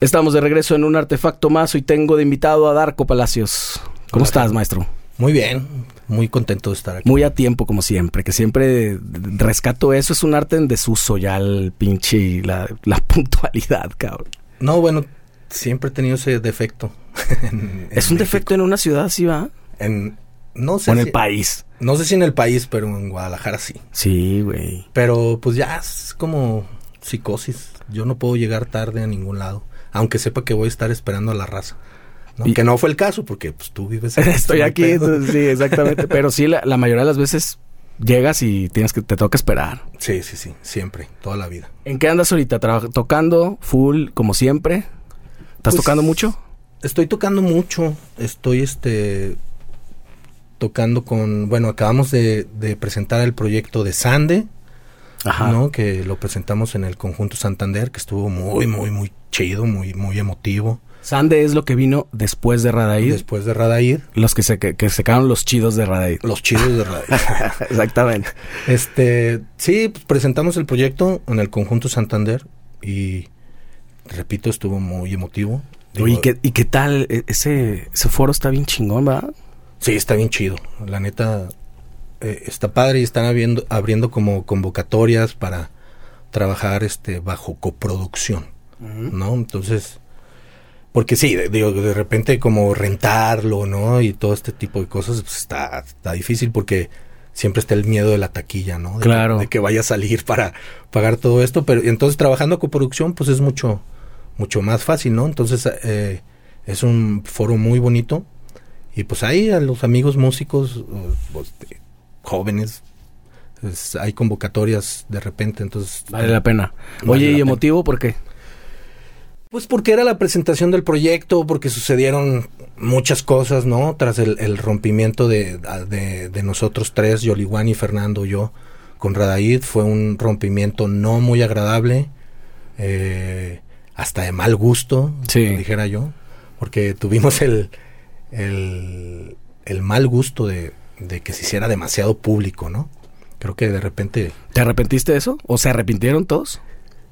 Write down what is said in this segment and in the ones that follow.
Estamos de regreso en un artefacto más. Hoy tengo de invitado a Darko Palacios. ¿Cómo Hola, estás, maestro? Muy bien, muy contento de estar aquí. Muy a tiempo, como siempre, que siempre rescato eso. Es un arte en desuso ya, el pinche, la, la puntualidad, cabrón. No, bueno, siempre he tenido ese defecto. en, es un México. defecto en una ciudad, así va. En, no sé o en si, el país. No sé si en el país, pero en Guadalajara sí. Sí, güey. Pero pues ya es como psicosis. Yo no puedo llegar tarde a ningún lado aunque sepa que voy a estar esperando a la raza. ¿no? Y, que no fue el caso, porque pues tú vives aquí. Estoy aquí, entonces, sí, exactamente. Pero sí, la, la, mayoría de las veces llegas y tienes que te toca esperar. Sí, sí, sí, siempre, toda la vida. ¿En qué andas ahorita? ¿Tocando full como siempre? ¿Estás pues, tocando mucho? Estoy tocando mucho. Estoy este tocando con, bueno, acabamos de, de presentar el proyecto de Sande, Ajá. ¿no? Que lo presentamos en el conjunto Santander, que estuvo muy, muy, muy chido, muy, muy emotivo. Sande es lo que vino después de Radaid. Después de Radaid. Los que se que, que sacaron los chidos de Radaid. Los chidos de Radaid. Exactamente. Este, sí, pues presentamos el proyecto en el conjunto Santander y repito, estuvo muy emotivo. Digo, ¿y, qué, ¿Y qué tal? E, Ese, ese foro está bien chingón, ¿verdad? Sí, está bien chido. La neta, eh, está padre y están abriendo, abriendo como convocatorias para trabajar este bajo coproducción, uh -huh. ¿no? Entonces, porque sí, digo, de repente como rentarlo, ¿no? Y todo este tipo de cosas, pues está, está difícil porque siempre está el miedo de la taquilla, ¿no? De claro. Que, de que vaya a salir para pagar todo esto, pero entonces trabajando coproducción, pues es mucho, mucho más fácil, ¿no? Entonces, eh, es un foro muy bonito y pues ahí a los amigos músicos, pues, jóvenes. Hay convocatorias de repente, entonces... Vale la pena. Vale Oye, ¿y emotivo por qué? Pues porque era la presentación del proyecto, porque sucedieron muchas cosas, ¿no? Tras el, el rompimiento de, de, de, nosotros tres, Yoliwani, Fernando, yo, con Radaid, fue un rompimiento no muy agradable, eh, hasta de mal gusto, sí. dijera yo, porque tuvimos el, el, el mal gusto de, de que se hiciera demasiado público, ¿no? Creo que de repente... ¿Te arrepentiste de eso? ¿O se arrepintieron todos?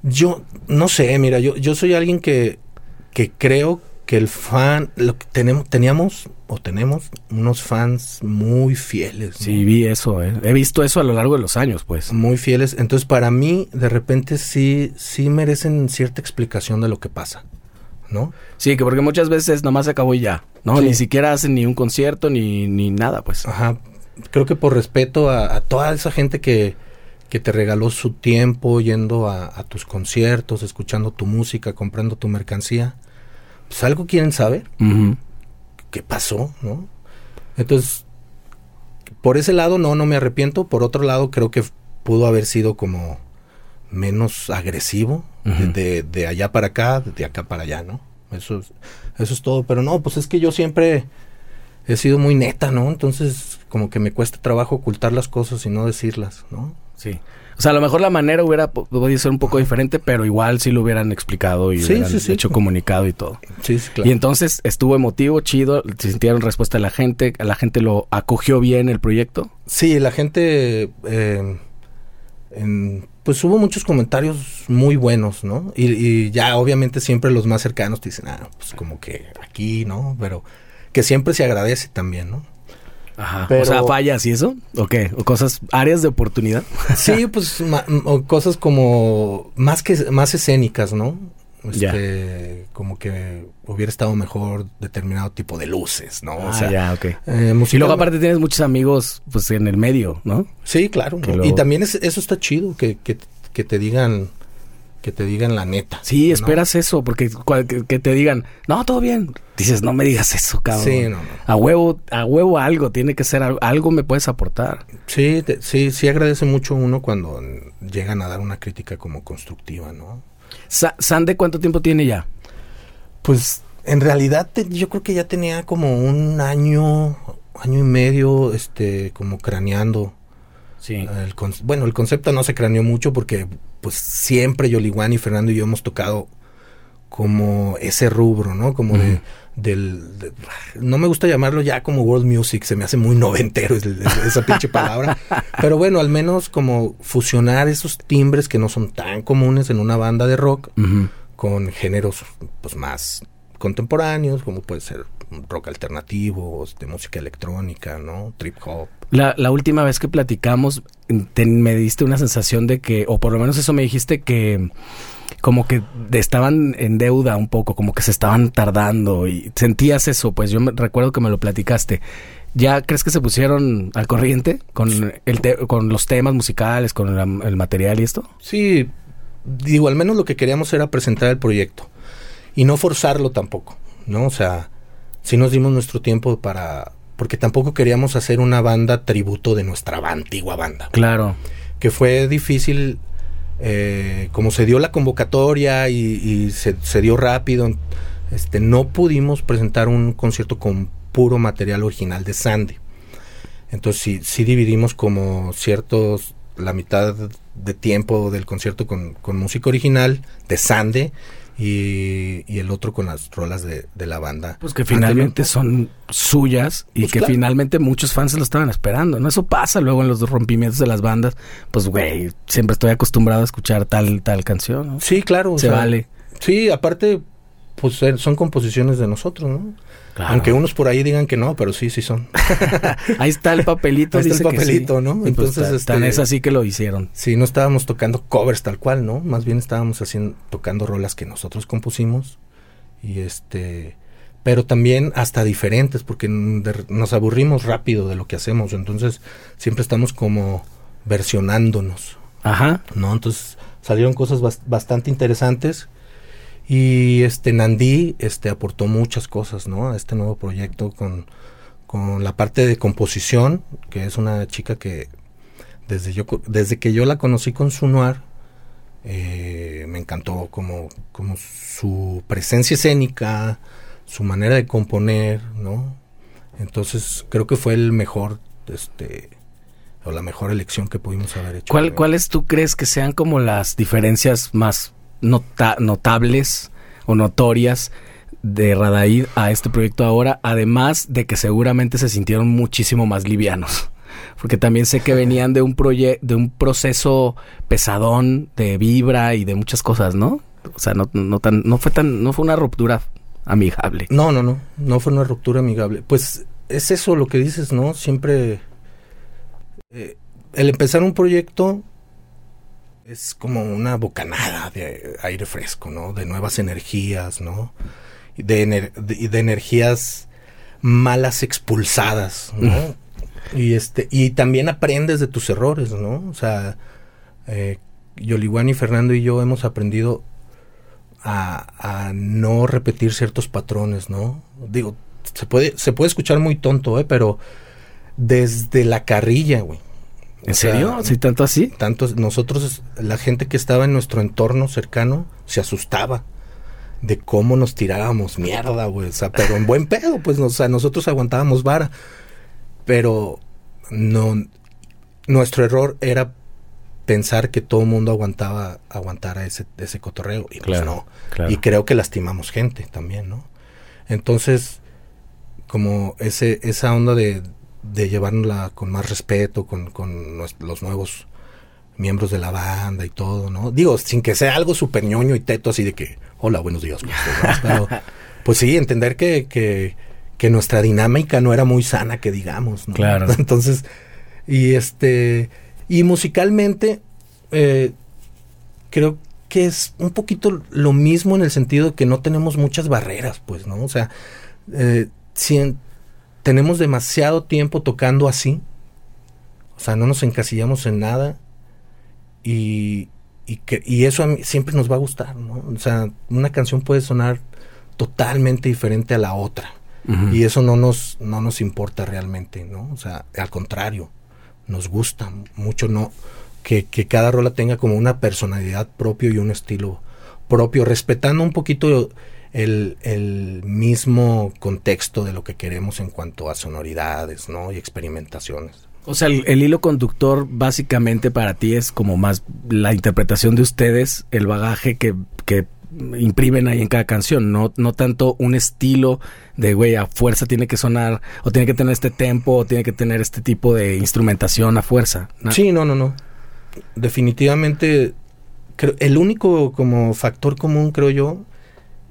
Yo no sé, mira, yo, yo soy alguien que, que creo que el fan, lo que tenemos, teníamos o tenemos unos fans muy fieles. ¿no? Sí, vi eso, eh. he visto eso a lo largo de los años, pues. Muy fieles, entonces para mí de repente sí, sí merecen cierta explicación de lo que pasa. ¿No? Sí, que porque muchas veces nomás se acabó y ya, ¿no? Sí. Ni siquiera hacen ni un concierto ni, ni nada, pues. Ajá. Creo que por respeto a, a toda esa gente que, que, te regaló su tiempo yendo a, a, tus conciertos, escuchando tu música, comprando tu mercancía, pues algo quieren saber. Uh -huh. ¿Qué pasó, no? Entonces, por ese lado no, no me arrepiento. Por otro lado, creo que pudo haber sido como menos agresivo uh -huh. de, de, allá para acá, de acá para allá, ¿no? Eso es, eso es todo. Pero no, pues es que yo siempre he sido muy neta, ¿no? Entonces, como que me cuesta trabajo ocultar las cosas y no decirlas, ¿no? Sí. O sea, a lo mejor la manera hubiera podido ser un poco diferente, pero igual sí lo hubieran explicado y sí, hubieran sí, sí. hecho comunicado y todo. Sí, sí, claro. Y entonces estuvo emotivo, chido, se sintieron respuesta de la gente, la gente lo acogió bien el proyecto. Sí, la gente eh, en, pues hubo muchos comentarios muy buenos, ¿no? Y, y, ya obviamente siempre los más cercanos te dicen, ah, pues como que aquí, ¿no? Pero que siempre se agradece también, ¿no? Ajá. Pero, o sea, fallas y eso, ¿o qué? ¿O cosas, áreas de oportunidad? sí, pues o cosas como más que más escénicas, ¿no? Este, ya. como que hubiera estado mejor determinado tipo de luces, ¿no? Ah, o sea, ya, ok. Eh, y luego aparte tienes muchos amigos, pues, en el medio, ¿no? Sí, claro. ¿no? Luego... Y también es, eso está chido, que, que, que te digan que te digan la neta. Sí, esperas eso, porque que, que, te digan, no, todo bien. Dices, no me digas eso, cabrón. Sí, no, no. A huevo, a huevo algo, tiene que ser algo, algo me puedes aportar. Sí, te, sí, sí agradece mucho uno cuando llegan a dar una crítica como constructiva, ¿no? Sa ¿Sande cuánto tiempo tiene ya? Pues en realidad te, yo creo que ya tenía como un año, año y medio, este, como craneando. Sí. El bueno, el concepto no se craneó mucho porque pues siempre Yoliwani, Fernando y yo hemos tocado como ese rubro, ¿no? Como uh -huh. de, del... De, no me gusta llamarlo ya como world music, se me hace muy noventero esa pinche palabra. Pero bueno, al menos como fusionar esos timbres que no son tan comunes en una banda de rock uh -huh. con géneros pues más contemporáneos, como puede ser rock alternativo, de música electrónica, ¿no? Trip hop. La, la última vez que platicamos, me diste una sensación de que, o por lo menos eso me dijiste que como que estaban en deuda un poco, como que se estaban tardando y sentías eso, pues yo me, recuerdo que me lo platicaste. ¿Ya crees que se pusieron al corriente con, el con los temas musicales, con el material y esto? Sí, digo, al menos lo que queríamos era presentar el proyecto y no forzarlo tampoco, ¿no? O sea, sí nos dimos nuestro tiempo para... Porque tampoco queríamos hacer una banda tributo de nuestra antigua banda. Claro. Que fue difícil, eh, como se dio la convocatoria y, se, dio rápido, este, no pudimos presentar un concierto con puro material original de Sandy. Entonces sí dividimos como ciertos, la mitad de tiempo del concierto con, con música original de Sande y, el otro con las rolas de, la banda. Pues que finalmente son suyas y pues que finalmente muchos fans se lo estaban esperando, ¿no? Eso pasa luego en los rompimientos de las bandas. Pues, güey, siempre estoy acostumbrado a escuchar tal, tal canción, ¿no? Sí, claro. Se vale. Sí, aparte, pues son composiciones de nosotros, ¿no? Aunque unos por ahí digan que no, pero sí, sí son. ahí está el papelito. Ahí está el papelito, ¿no? Pues, Entonces, este, tan es así que lo hicieron. Sí, no estábamos tocando covers tal cual, ¿no? Más bien estábamos haciendo, tocando rolas que nosotros compusimos. Y este, pero también hasta diferentes, porque nos aburrimos rápido de lo que hacemos. Entonces, siempre estamos como versionándonos. Ajá. ¿No? Entonces, salieron cosas bastante interesantes y este Nandí este, aportó muchas cosas ¿no? a este nuevo proyecto con, con la parte de composición, que es una chica que desde, yo, desde que yo la conocí con su noir, eh, me encantó como, como su presencia escénica, su manera de componer, ¿no? Entonces creo que fue el mejor, este, o la mejor elección que pudimos haber hecho. ¿Cuál, ¿Cuáles tú crees que sean como las diferencias más notables o notorias de Radaid a este proyecto ahora, además de que seguramente se sintieron muchísimo más livianos. Porque también sé que venían de un de un proceso pesadón de vibra y de muchas cosas, ¿no? O sea, no, no tan, no fue tan, no fue una ruptura amigable. No, no, no, no fue una ruptura amigable. Pues es eso lo que dices, ¿no? Siempre eh, el empezar un proyecto es como una bocanada de aire fresco, ¿no? De nuevas energías, ¿no? De, de, energías malas expulsadas, ¿no? Y este, y también aprendes de tus errores, ¿no? O sea, eh, y Fernando y yo hemos aprendido a, a, no repetir ciertos patrones, ¿no? Digo, se puede, se puede escuchar muy tonto, ¿eh? Pero desde la carrilla, güey. ¿En serio? ¿Sí, tanto así? Tanto, nosotros, la gente que estaba en nuestro entorno cercano, se asustaba de cómo nos tirábamos mierda, güey. O sea, pero en buen pedo, pues, o sea, nosotros aguantábamos vara. Pero no, nuestro error era pensar que todo el mundo aguantaba, aguantara ese, ese cotorreo. Y pues no. Y creo que lastimamos gente también, ¿no? Entonces, como ese, esa onda de, de llevarla con más respeto, con, con los nuevos miembros de la banda y todo, ¿no? Digo, sin que sea algo súper ñoño y teto así de que, hola, buenos días, Pero, pues sí, entender que, que, que, nuestra dinámica no era muy sana, que digamos, ¿no? Claro. Entonces, y este, y musicalmente, eh, creo que es un poquito lo mismo en el sentido de que no tenemos muchas barreras, pues, ¿no? O sea, eh, si, tenemos demasiado tiempo tocando así. O sea, no nos encasillamos en nada. Y, y, que, y eso a mí siempre nos va a gustar, ¿no? O sea, una canción puede sonar totalmente diferente a la otra. Y eso no nos, no nos importa realmente, ¿no? O sea, al contrario, nos gusta mucho, ¿no? Que, que cada rola tenga como una personalidad propio y un estilo propio, respetando un poquito el, mismo contexto de lo que queremos en cuanto a sonoridades, ¿no? Y experimentaciones. O sea, el, hilo conductor básicamente para ti es como más la interpretación de ustedes, el bagaje que, que imprimen ahí en cada canción, no, no tanto un estilo de, güey, a fuerza tiene que sonar, o tiene que tener este tempo, o tiene que tener este tipo de instrumentación a fuerza. Sí, no, no, no. Definitivamente el único como factor común, creo yo,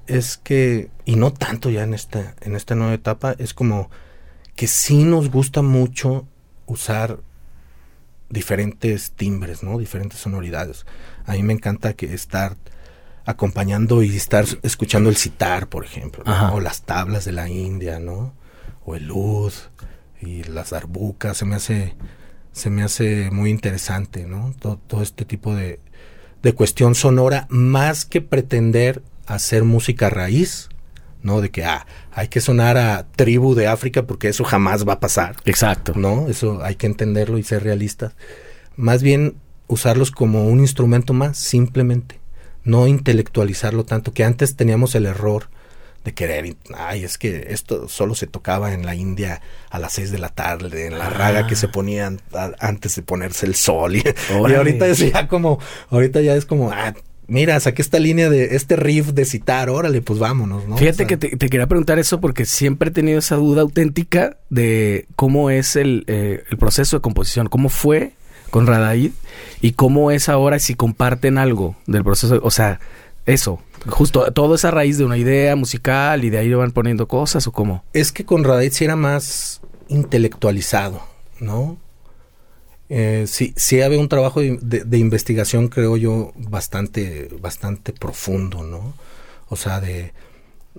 es que, y no tanto ya en esta, en esta nueva etapa, es como que sí nos gusta mucho usar diferentes timbres, ¿no? Diferentes sonoridades. A mí me encanta que estar acompañando y estar escuchando el citar, por ejemplo, o las tablas de la India, ¿no? O el luz y las darbucas, se me hace se me hace muy interesante, ¿no? Todo, este tipo de, de cuestión sonora, más que pretender hacer música raíz, ¿no? De que ah, hay que sonar a tribu de África porque eso jamás va a pasar. Exacto. ¿No? Eso hay que entenderlo y ser realistas. Más bien usarlos como un instrumento más, simplemente. No intelectualizarlo tanto, que antes teníamos el error de querer, ay, es que esto solo se tocaba en la India a las seis de la tarde, en la raga que se ah. ponían antes de ponerse el sol. Y, ahorita es ya como, ahorita ya es como, ah, mira, saqué esta línea de este riff de citar, órale, pues vámonos, ¿no? Fíjate que te, quería preguntar eso porque siempre he tenido esa duda auténtica de cómo es el, eh, el proceso de composición, cómo fue con Radaid y cómo es ahora si comparten algo del proceso, o sea, eso, justo todo es a raíz de una idea musical y de ahí van poniendo cosas o cómo. Es que con Radaid sí era más intelectualizado, ¿no? Eh, sí, sí había un trabajo de, investigación, creo yo, bastante, bastante profundo, ¿no? O sea, de,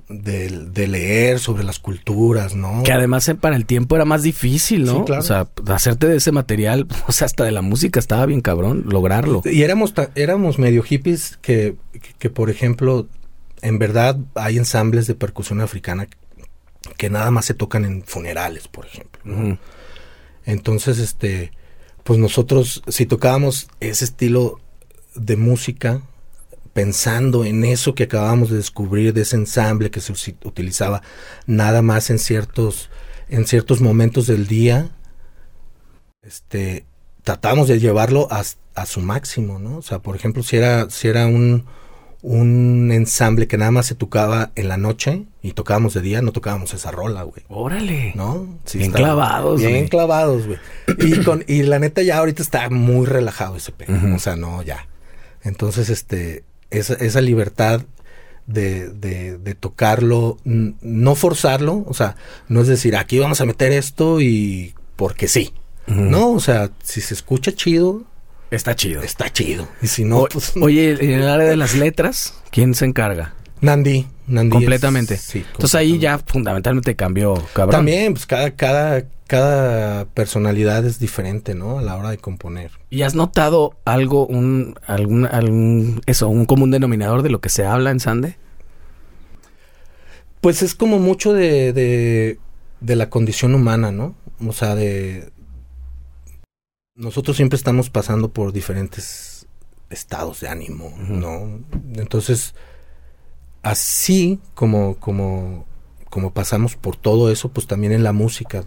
de, leer sobre las culturas, ¿no? Que además eh, para el tiempo era más difícil, ¿no? O sea, hacerte de ese material, o sea, hasta de la música estaba bien cabrón lograrlo. Y éramos, éramos medio hippies que, que, por ejemplo, en verdad hay ensambles de percusión africana que nada más se tocan en funerales, por ejemplo. ¿no? Entonces, este pues nosotros si tocábamos ese estilo de música, pensando en eso que acabamos de descubrir de ese ensamble que se utilizaba nada más en ciertos en ciertos momentos del día, este tratamos de llevarlo a, a su máximo, ¿no? O sea, por ejemplo, si era si era un un ensamble que nada más se tocaba en la noche y tocábamos de día, no tocábamos esa rola, güey. Órale. ¿No? bien clavados, Bien clavados, güey. Y, con, y la neta ya ahorita está muy relajado ese pedo. O sea, no, ya. Entonces, este, esa, esa libertad de, de, de, tocarlo, no forzarlo, o sea, no es decir, aquí vamos a meter esto y porque sí. No, o sea, si se escucha chido, Está chido. Está chido. Y si no, pues, Oye, en el área de las letras, ¿quién se encarga? Nandi, Nandi. Completamente. sí. Entonces ahí ya fundamentalmente cambió, cabrón. También, pues cada, cada, cada personalidad es diferente, ¿no? A la hora de componer. ¿Y has notado algo, un, algún, algún, eso, un común denominador de lo que se habla en Sande? Pues es como mucho de, de, de la condición humana, ¿no? O sea, de, nosotros siempre estamos pasando por diferentes estados de ánimo, ¿no? Entonces, así como, como, como pasamos por todo eso, pues también en la música,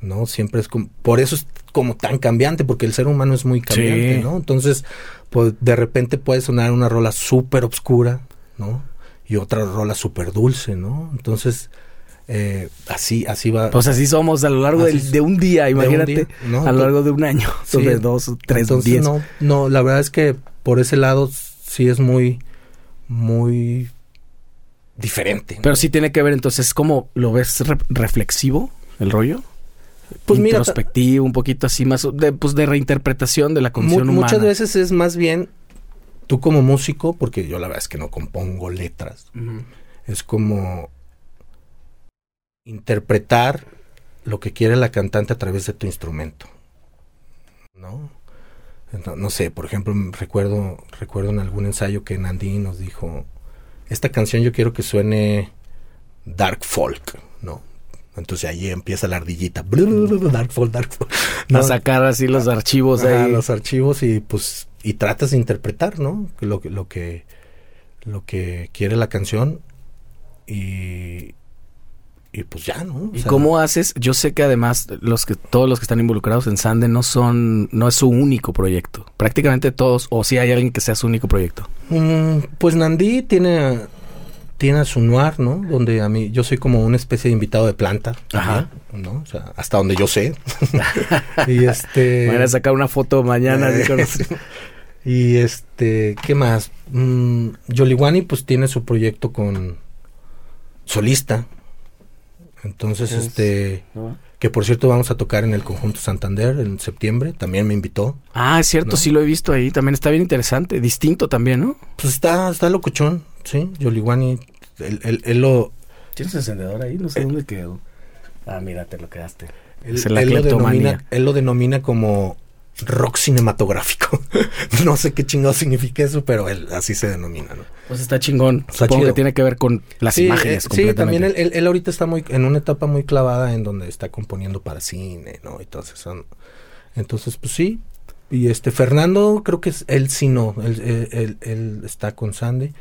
¿no? Siempre es como, por eso es como tan cambiante, porque el ser humano es muy cambiante, ¿no? Entonces, pues de repente puede sonar una rola súper obscura, ¿no? Y otra rola súper dulce, ¿no? Entonces, eh, así, así va. Pues así somos a lo largo de un día, imagínate, a lo largo de un año, de dos, tres, diez. No, no, la verdad es que por ese lado sí es muy, muy diferente. Pero sí tiene que ver, entonces, ¿cómo lo ves reflexivo el rollo? Pues Introspectivo, un poquito así más de, pues de reinterpretación de la condición humana. Muchas veces es más bien tú como músico, porque yo la verdad es que no compongo letras. Es como interpretar lo que quiere la cantante a través de tu instrumento. ¿No? No, sé, por ejemplo, recuerdo, recuerdo en algún ensayo que Nandi nos dijo, esta canción yo quiero que suene dark folk, ¿no? Entonces ahí empieza la ardillita, dark folk, dark folk. A sacar así los archivos ahí. Los archivos y pues, y tratas de interpretar, ¿no? Lo, lo que, lo que quiere la canción y, y pues ya, ¿no? ¿Y cómo haces? Yo sé que además los que todos los que están involucrados en Sande no son no es su único proyecto. Prácticamente todos o si hay alguien que sea su único proyecto. Mm, pues Nandí tiene tiene su noir, ¿no? Donde a mí yo soy como una especie de invitado de planta, Ajá. ¿no? O sea, hasta donde yo sé. y este Voy a sacar una foto mañana Y este, ¿qué más? Mm, Yoliwani pues tiene su proyecto con solista. Entonces, este, que por cierto vamos a tocar en el conjunto Santander en septiembre, también me invitó. Ah, es cierto, ¿No? sí lo he visto ahí, también está bien interesante, distinto también, ¿no? Pues está, está locochón, sí, Yoliwani, él, él- él lo, ¿Tienes encendedor ahí? No sé dónde quedó. Ah, mira, te lo quedaste. él, él lo denomina, él lo denomina como rock cinematográfico. no sé qué chingado significa eso, pero él así se denomina, ¿no? Pues está chingón. Está Supongo chido. que tiene que ver con las Sí, imágenes. eh, sí, también él, completamente. él- él ahorita está muy en una etapa muy clavada en donde está componiendo para cine, ¿no? Entonces, son- entonces pues sí. Y este Fernando, creo que es él sí no, él, él- está con Sandy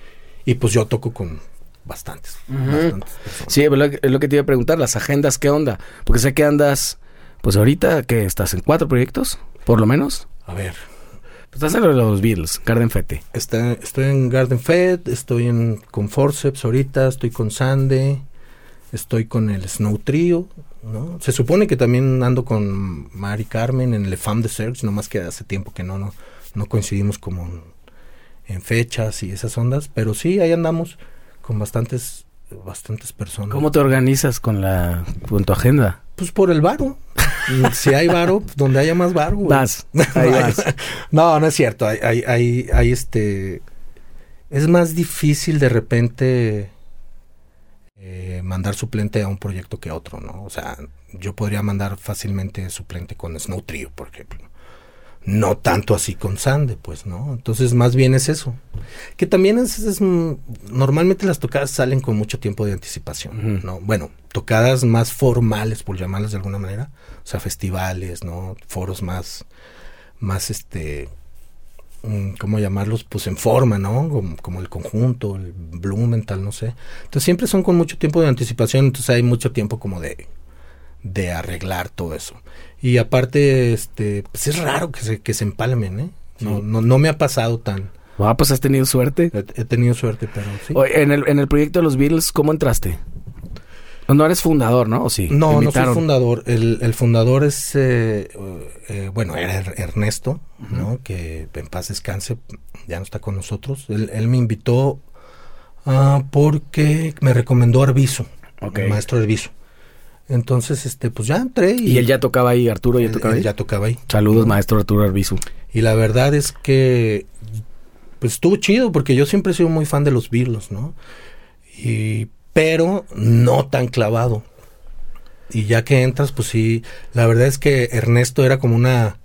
y pues yo toco con bastantes, bastantes personas. Sí, es lo, que- es lo que te iba a preguntar, las agendas, ¿qué onda? Porque sé que andas, pues ahorita, que estás en cuatro proyectos, por lo menos. A ver, Pues estás en lo de los Beatles, Garden Fete. está, estoy en Garden Fed, estoy en con Forceps ahorita, estoy con Sande, estoy con el Snow Trio, ¿no? Se supone que también ando con Mari Carmen en Le Femme de Search, nomás que hace tiempo que no, no, no coincidimos como en, en fechas y esas ondas, pero sí, ahí andamos con bastantes, bastantes personas. ¿Cómo te organizas con la con tu agenda? Pues por el varo. si hay varo, pues, donde haya más varo. güey. Vas, ahí vas. No, no es cierto. Hay, hay, hay, hay, este. Es más difícil de repente eh, mandar suplente a un proyecto que a otro, ¿no? O sea, yo podría mandar fácilmente suplente con Snow Trio, por ejemplo. No tanto así con Sande, pues, ¿no? Entonces, más bien es eso. Que también es, es, normalmente las tocadas salen con mucho tiempo de anticipación. ¿no? Bueno, tocadas más formales, por llamarlas de alguna manera, o sea, festivales, ¿no? Foros más, más, este, mm, ¿cómo llamarlos? Pues en forma, ¿no? Como, como el conjunto, el Blumenthal, no sé. Entonces siempre son con mucho tiempo de anticipación, entonces hay mucho tiempo como de, de arreglar todo eso. Y aparte, este, pues es raro que se, que se empalmen, ¿eh? No, Sí. no, no me ha pasado tan. Ah, pues has tenido suerte. He, he tenido suerte, pero sí. Oye, en el, en el proyecto de los Beatles, ¿cómo entraste? No eres fundador, ¿no? ¿O sí? ¿Te No, no soy fundador. El, el fundador es, eh, eh, bueno, era Er- Ernesto, ¿no? Que en paz descanse, ya no está con nosotros. Él, él me invitó ah, porque me recomendó Arbizu, Ok. el maestro Arbizu. Entonces, este, pues ya entré y, Y él ya tocaba ahí, Arturo ya él- tocaba él ahí. ya tocaba ahí. Saludos, maestro Arturo Arbizu. Y la verdad es que pues estuvo chido porque yo siempre he sido muy fan de los Beatles, ¿no? Y pero no tan clavado. Y ya que entras, pues sí, la verdad es que Ernesto era como una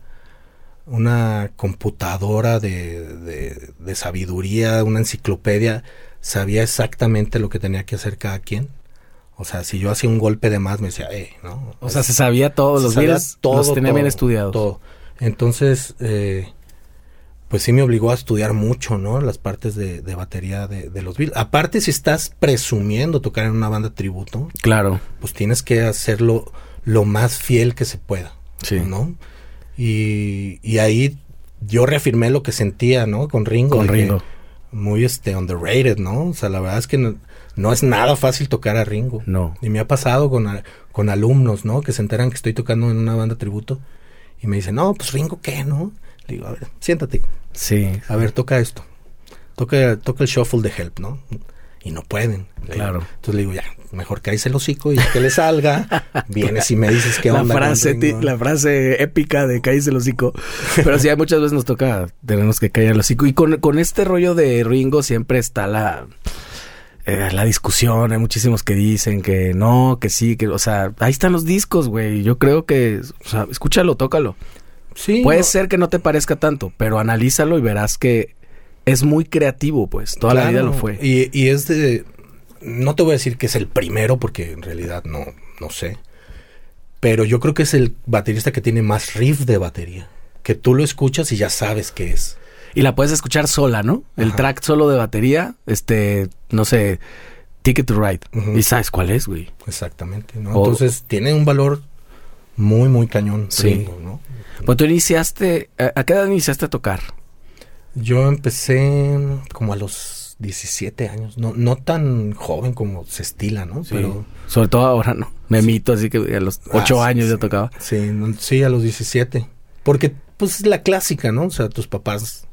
una computadora de, de, de sabiduría, una enciclopedia, sabía exactamente lo que tenía que hacer cada quien. O sea, si yo hacía un golpe de más, me decía, eh, ¿no? O sea, se sabía todo, los sabía Beatles los tenía bien estudiados. todo. Entonces, eh, pues sí me obligó a estudiar mucho, ¿no? Las partes de, de batería de, de los Beatles. Aparte, si estás presumiendo tocar en una banda tributo, Claro, pues tienes que hacerlo lo más fiel que se pueda, sí. ¿no? Y, y ahí yo reafirmé lo que sentía, ¿no? Con Ringo. Con Ringo. Muy este, underrated, ¿no? O sea, la verdad es que no, no es nada fácil tocar a Ringo. No. Y me ha pasado con, a- con alumnos, ¿no? Que se enteran que estoy tocando en una banda tributo y me dicen, no, pues Ringo, ¿qué, no? Le digo, a ver, siéntate, Sí. a ver, toca esto. Toca, toca el shuffle de Help, ¿no? Y no pueden. Digo. Claro. Entonces le digo, ya, mejor cállese el hocico y que le salga. Vienes y me dices qué La onda. con frase, ti- la frase épica de cállese el hocico. Pero sí, hay muchas veces nos toca, tenemos que callar el hocico. Y con, con este rollo de Ringo siempre está la, eh, la discusión. Hay muchísimos que dicen que no, que sí, que, o sea, ahí están los discos, güey. Yo creo que, o sea, escúchalo, tócalo. Sí, Puede no, ser que no te parezca tanto, pero analízalo y verás que es muy creativo, pues. Toda la vida lo fue. Y, y es de... No te voy a decir que es el primero porque en realidad no, no sé. Pero yo creo que es el baterista que tiene más riff de batería. Que tú lo escuchas y ya sabes qué es. Y la puedes escuchar sola, ¿no? El Ajá. track solo de batería, este, no sé, Ticket to Ride. Y sabes cuál es, güey. Exactamente, ¿no? O- Entonces tiene un valor muy, muy cañón. Sí. Ringo, ¿no? Pues tú iniciaste, ¿a a qué edad iniciaste a tocar? Yo empecé como a los 17 años. No, no tan joven como se estila, ¿no? Pero Sobre todo ahora, ¿no? Me mito, así que a los ocho Ah, sí, años ya sí. tocaba. sí, no- sí, a los 17. Porque, pues, es la clásica, ¿no? O sea, tus papás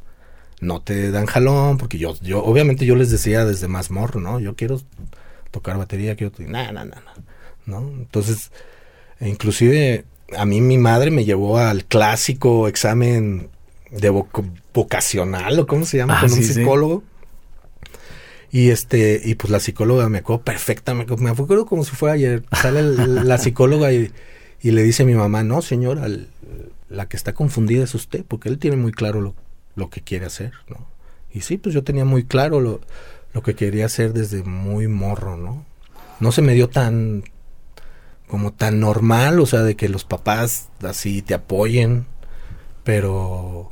no te dan jalón, porque yo, yo, obviamente yo les decía desde más morro, ¿no? Yo quiero tocar batería, quiero... No, no, no, no. Entonces, inclusive a mí mi madre me llevó al clásico examen de vocacional, o cómo se llama, Ah, con sí, un sí. psicólogo. Y este, y pues la psicóloga me acuerdo perfecta, me, acuerdo como si fuera ayer. Sale la psicóloga y, y le dice a mi mamá, no señora, el- la que está confundida es usted, porque él tiene muy claro lo, lo que quiere hacer, ¿no? Y sí, pues yo tenía muy claro lo, lo que quería hacer desde muy morro, ¿no? No se me dio tan, como tan normal, o sea, de que los papás así te apoyen, pero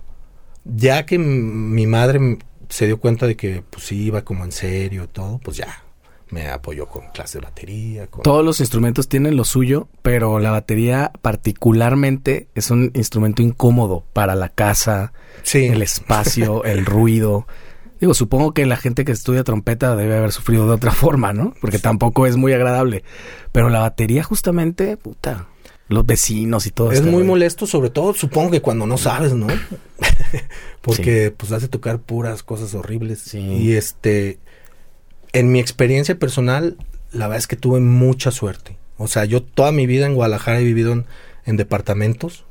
ya que mi madre se dio cuenta de que pues sí iba como en serio y todo, pues ya me apoyó con clase de batería, con... Todos los instrumentos tienen lo suyo, pero la batería particularmente es un instrumento incómodo para la casa, Sí, el espacio, el ruido. Digo, supongo que la gente que estudia trompeta debe haber sufrido de otra forma, ¿no? Porque tampoco es muy agradable. Pero la batería justamente, puta, los vecinos y todo es este muy rollo. molesto, sobre todo supongo que cuando no sabes, ¿no? Porque pues hace tocar puras cosas horribles. Sí. Y este, en mi experiencia personal, la verdad es que tuve mucha suerte. O sea, yo toda mi vida en Guadalajara he vivido en, en departamentos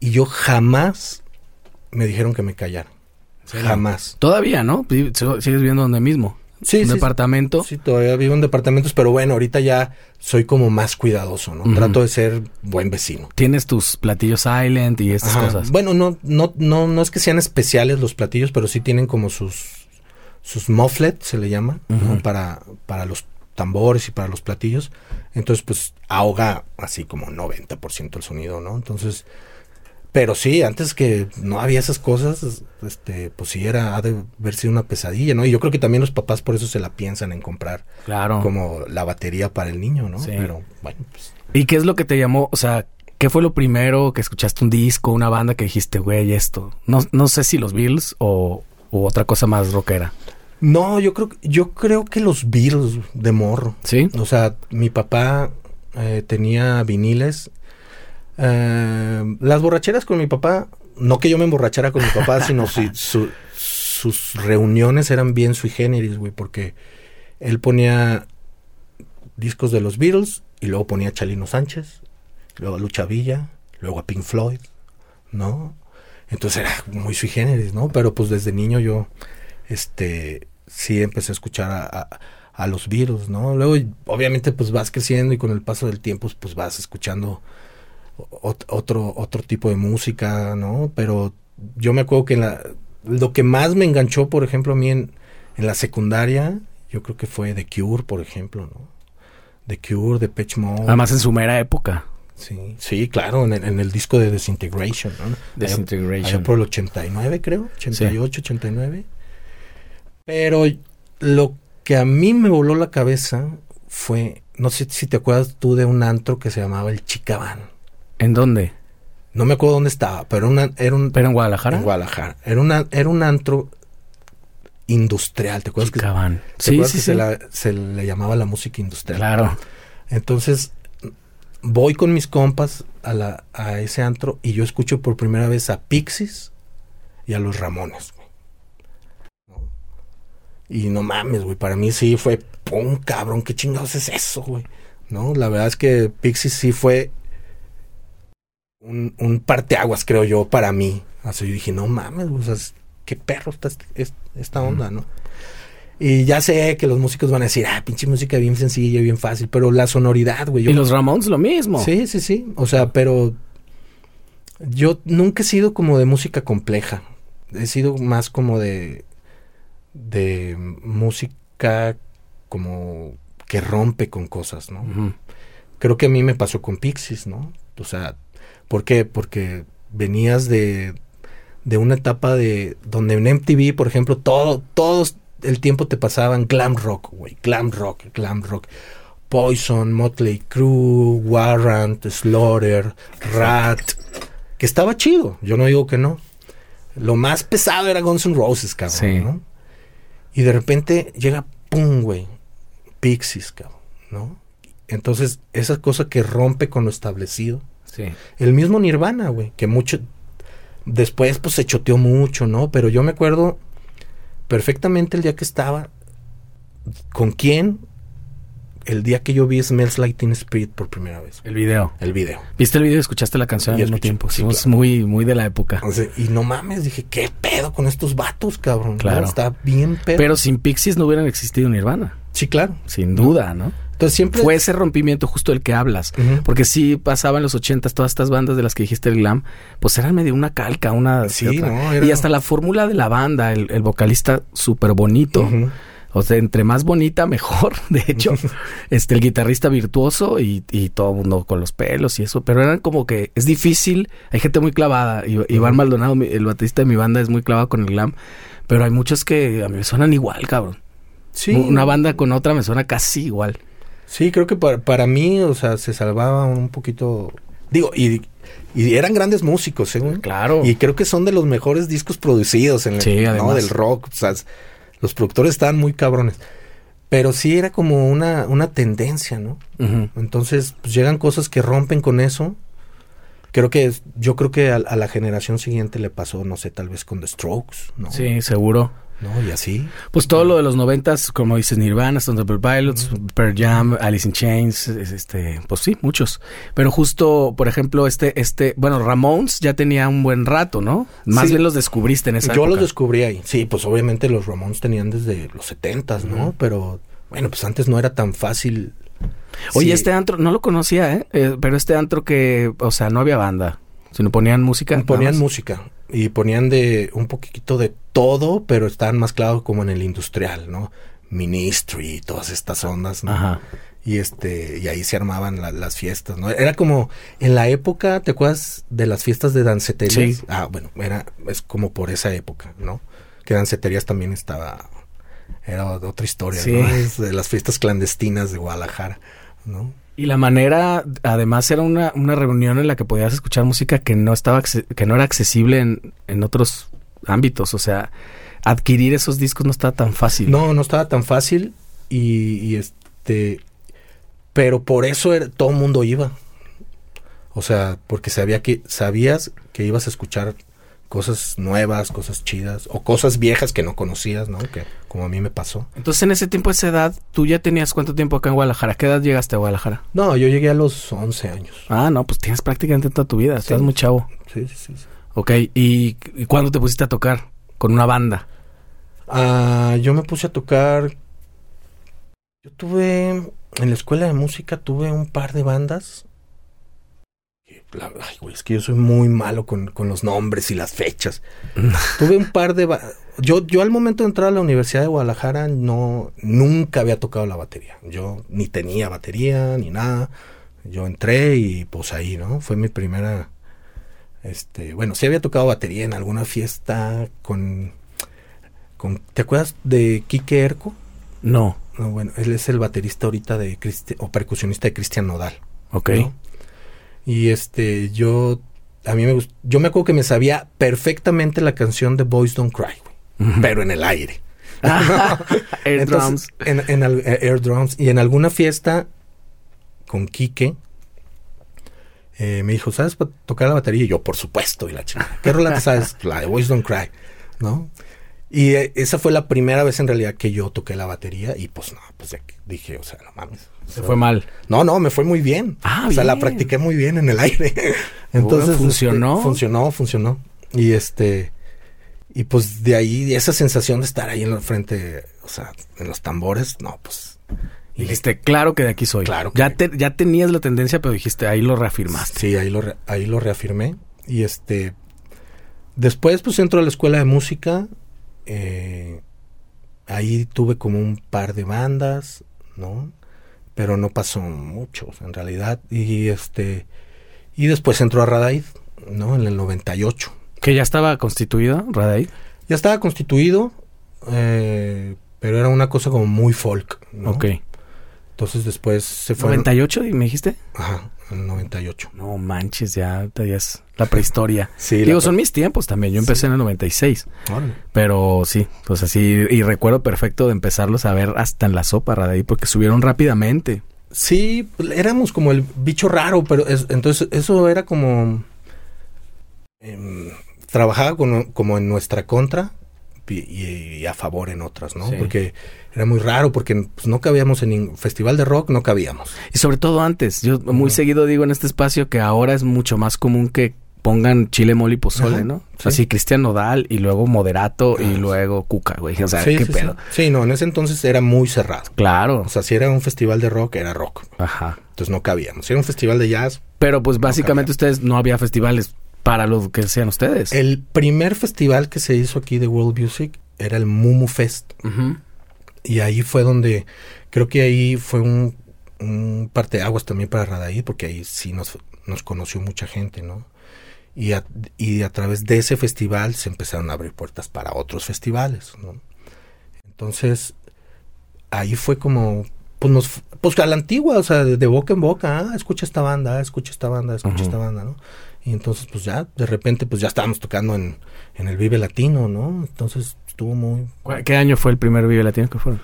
y yo jamás me dijeron que me callara. Jamás. Todavía, ¿no? Sigues viviendo donde mismo. Sí, un sí, departamento. Sí, todavía vivo en departamentos, pero bueno, ahorita ya soy como más cuidadoso, ¿no? Trato de ser buen vecino. Tienes tus platillos silent y estas Ajá. cosas. Bueno, no, no, no, no es que sean especiales los platillos, pero sí tienen como sus, sus mufflet, se le llama, ¿no? Para, para los tambores y para los platillos. Entonces, pues ahoga así como 90% el sonido, ¿no? Entonces, pero sí, antes que no había esas cosas, este, pues sí era, ha de haber sido una pesadilla, ¿no? Y yo creo que también los papás por eso se la piensan en comprar Claro. como la batería para el niño, ¿no? Sí. Pero bueno, pues ¿Y qué es lo que te llamó? O sea, ¿qué fue lo primero que escuchaste un disco, una banda que dijiste, güey, esto? No, no sé si los Beatles o u otra cosa más rockera. No, yo creo, yo creo que los Beatles de morro. ¿Sí? O sea, mi papá eh, tenía viniles. Eh, las borracheras con mi papá, no que yo me emborrachara con mi papá, sino si su- sus reuniones eran bien sui generis, güey, porque él ponía discos de los Beatles y luego ponía a Chalino Sánchez, luego a Lucha Villa, luego a Pink Floyd, ¿no? Entonces era muy sui generis, ¿no? Pero pues desde niño yo, este, sí empecé a escuchar a, a- a los Beatles, ¿no? Luego, obviamente, pues vas creciendo y con el paso del tiempo, pues vas escuchando ot- otro, otro tipo de música, ¿no? Pero yo me acuerdo que en la, lo que más me enganchó, por ejemplo, a mí en, en la secundaria, yo creo que fue The Cure, por ejemplo, ¿no? The Cure, The Pitch Mode. Además en su mera época. Sí, sí, claro, en el, en el disco de Disintegration, ¿no? Allá- allá por el 89, creo, 88, 89. Pero lo que a mí me voló la cabeza fue, no sé si te acuerdas tú de un antro que se llamaba el Chicabán. ¿En dónde? No me acuerdo dónde estaba, pero era, una- era un... ¿Pero en Guadalajara? En Guadalajara. Era, una, era un antro industrial, ¿te acuerdas que, Chicabán. ¿te Sí, acuerdas sí, que sí. Se, la- se le llamaba la música industrial? Claro. Entonces, voy con mis compas a, la, a ese antro y yo escucho por primera vez a Pixies y a los Ramones. Y no mames, güey, para mí sí fue, pum, cabrón, qué chingados es eso, güey. No, la verdad es que Pixies sí fue un, un parteaguas, creo yo, para mí. Así yo dije, no mames, güey, o sea, qué perro está este- es- esta onda, ¿no? Y ya sé que los músicos van a decir, ah, pinche música bien sencilla, bien fácil, pero la sonoridad, güey. yo- Y los Ramones lo mismo. Sí, sí, sí. O sea, pero yo nunca he sido como de música compleja. He sido más como de de música como que rompe con cosas, ¿no? Creo que a mí me pasó con Pixies, ¿no? O sea, ¿por qué? Porque venías de de una etapa de donde en MTV, por ejemplo, todo todos el tiempo te pasaban glam rock, güey, glam rock, glam rock. Poison, Motley Crue, Warrant, Slaughter, Rat, que estaba chido, yo no digo que no. Lo más pesado era Guns N' Roses, cabrón, Sí. ¿no? Y de repente llega, pum, güey, Pixies, cabrón, ¿no? Entonces, esa cosa que rompe con lo establecido. Sí. El mismo Nirvana, güey, que mucho, Después, pues se choteó mucho, ¿no? Pero yo me acuerdo perfectamente el día que estaba, con quién, el día que yo vi Smells Like Teen Spirit por primera vez. El video. El video. ¿Viste el video y escuchaste la canción al mismo tiempo? sí, claro. muy, muy de la época. Y no mames, dije, ¿qué pedo con estos vatos, cabrón? ¿No? Claro. Está bien pedo. Pero sin Pixies no hubieran existido Nirvana. sí, claro. Sin duda, ¿no? Entonces siempre... Fue ese rompimiento justo del que hablas. Porque sí pasaba en los ochentas todas estas bandas de las que dijiste el glam, pues eran medio una calca, una Sí, otra. no, era- Y hasta la fórmula de la banda, el, el vocalista súper bonito. O sea, entre más bonita, mejor. De hecho, este, el guitarrista virtuoso y, y todo el mundo con los pelos y eso. Pero eran como que es difícil. Hay gente muy clavada. Iván Maldonado, el baterista de mi banda, es muy clavado con el glam. Pero hay muchos que a mí me suenan igual, cabrón. Sí. Una banda con otra me suena casi igual. Sí, creo que para, para mí, o sea, se salvaba un poquito... Digo, y, y eran grandes músicos, ¿eh? güey? Claro. Y creo que son de los mejores discos producidos en el, Sí, ¿no? del rock. O sea, los productores estaban muy cabrones. Pero sí era como una, una tendencia, ¿no? Entonces, pues llegan cosas que rompen con eso. Creo que yo creo que a, a la generación siguiente le pasó, no sé, tal vez con The Strokes, ¿no? Sí, seguro. ¿No? Y así. Pues todo lo de los noventas, como dices, Nirvana, Stone Temple Pilots, Pearl Jam, Alice in Chains, es- este, pues sí, muchos. Pero justo, por ejemplo, este, este, bueno, Ramones ya tenía un buen rato, ¿no? Más Sí. bien los descubriste en esa Yo época. los descubrí ahí. Sí, pues obviamente los Ramones tenían desde los setentas, ¿no? Pero bueno, pues antes no era tan fácil. Oye, Sí. este antro, no lo conocía, ¿eh? Eh, Pero este antro que, o sea, no había banda, sino ponían música. Ponían música y ponían de un poquito de todo, pero estaban más claros como en el industrial, ¿no? Ministry y todas estas ondas, ¿no? Ajá. Y este, y ahí se armaban la- las fiestas, ¿no? Era como en la época, ¿te acuerdas de las fiestas de danceterías? Sí. Ah, bueno, era, es como por esa época, ¿no? Que danceterías también estaba, era otra historia, Sí. ¿no? Es de las fiestas clandestinas de Guadalajara, ¿no? Y la manera, además, era una, una reunión en la que podías escuchar música que no estaba, que no era accesible en, en otros ámbitos. O sea, adquirir esos discos no estaba tan fácil. No, no estaba tan fácil y, este, pero por eso todo el mundo iba. O sea, porque sabía que sabías que ibas a escuchar cosas nuevas, cosas chidas o cosas viejas que no conocías, ¿no? Que como a mí me pasó. Entonces, en ese tiempo, esa edad, ¿tú ya tenías cuánto tiempo acá en Guadalajara? ¿Qué edad llegaste a Guadalajara? No, yo llegué a los 11 años. Ah, no, pues tienes prácticamente toda tu vida. Estás muy chavo. Sí, sí, sí. sí. Ok, ¿y, y cuándo te pusiste a tocar? Con una banda. Ah, yo me puse a tocar. Yo tuve en la escuela de música tuve un par de bandas. La- Ay, güey, es que yo soy muy malo con, con los nombres y las fechas. tuve un par de yo yo al momento de entrar a la Universidad de Guadalajara no nunca había tocado la batería. Yo ni tenía batería ni nada. Yo entré y pues ahí, ¿no? Fue mi primera este, bueno, sí había tocado batería en alguna fiesta con con, ¿Te acuerdas de Quique Erco? No. No, bueno, él es el baterista ahorita de Cristi- o percusionista de Cristian Nodal. Ok. ¿no? Y este, yo, a mí me gust- yo me acuerdo que me sabía perfectamente la canción de Boys Don't Cry, güey, pero en el aire. Air Entonces, drums. En, eh, air drums. Y en alguna fiesta con Quique, eh, me dijo, ¿sabes tocar la batería? Y yo, por supuesto, y la chica. ¿Qué rola sabes? La de Boys Don't Cry, ¿no? Y eh, esa fue la primera vez en realidad que yo toqué la batería y pues no, pues ya dije, o sea, no mames. Se fue mal. No, no, me fue muy bien. Ah, o sea, la practiqué muy bien en el aire. Entonces, Bueno, funcionó. este, funcionó, funcionó. Y este y pues de ahí esa sensación de estar ahí en la frente, o sea, en los tambores, no, pues Y dijiste, claro que de aquí soy. Claro que- Ya, te- ya tenías la tendencia, pero dijiste, ahí lo reafirmaste. Sí, ahí lo, ahí lo reafirmé. Y este. Después, pues entro a la escuela de música. Eh, ahí tuve como un par de bandas, ¿no? Pero no pasó mucho, en realidad. Y este. Y después entró a Radaid, ¿no? En el 98. Que ya estaba constituida, Radaid. Ya estaba constituido, eh, pero era una cosa como muy folk, ¿no? Ok. Entonces después se fue. ¿98 y me dijiste? Ajá, en el 98. No manches, ya, ya es la prehistoria. Sí, Digo, la- son mis tiempos también. Yo empecé en el 96. Órale. Pero sí, pues así. Y recuerdo perfecto de empezarlos a ver hasta en la sopa, Radaid, porque subieron rápidamente. Sí, éramos como el bicho raro, pero es- entonces eso era como... em, trabajaba como en nuestra contra y, a favor en otras, ¿no? Porque era muy raro, porque pues, no cabíamos en ningún festival de rock, no cabíamos. Y sobre todo antes, yo muy seguido digo en este espacio que ahora es mucho más común que pongan chile, mole y pozole, ¿no? Sí. Así Cristian Nodal y luego Moderato y luego Cuca, güey. O sea, sí, qué sí, pedo. Sí. no, en ese entonces era muy cerrado. Claro. O sea, si era un festival de rock, era rock. Ajá. Entonces no cabíamos. Si era un festival de jazz. Pero pues básicamente ustedes no había festivales para lo que sean ustedes. El primer festival que se hizo aquí de World Music era el Mumu Fest. Y ahí fue donde, creo que ahí fue un, un parteaguas también para Radaí, porque ahí sí nos, nos conoció mucha gente, ¿no? Y a, y a través de ese festival se empezaron a abrir puertas para otros festivales, ¿no? Entonces, ahí fue como, pues, nos, pues a la antigua, o sea, de, boca en boca, ah, escucha esta banda, escucha esta banda, escucha esta banda, ¿no? Y entonces, pues ya, de repente, pues ya estábamos tocando en, en el Vive Latino, ¿no? Entonces, estuvo muy... ¿Qué año fue el primer Vive Latino que fueron?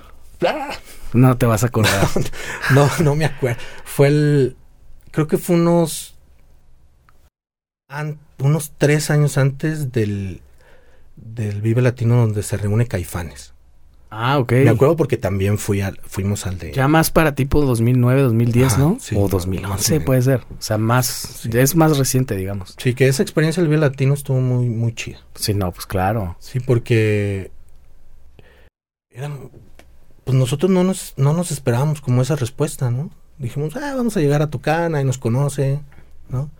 ¡Ah! No te vas a acordar. no, no me acuerdo. Fue el... Creo que fue unos... unos tres años antes del, del Vive Latino donde se reúne Caifanes. Ah, ok. Me acuerdo porque también fui al, fuimos al de... Ya más para tipo 2009, 2010, ¿no? Sí, o 2011 puede ser. O sea, más... Es más reciente, digamos. Sí, que esa experiencia del Vive Latino estuvo muy, muy chida. Sí, no, pues claro. Sí, porque... Eran... Pues nosotros no nos, no nos esperábamos como esa respuesta, ¿no? Dijimos, ah, vamos a llegar a Tucana, nadie nos conoce, ¿no?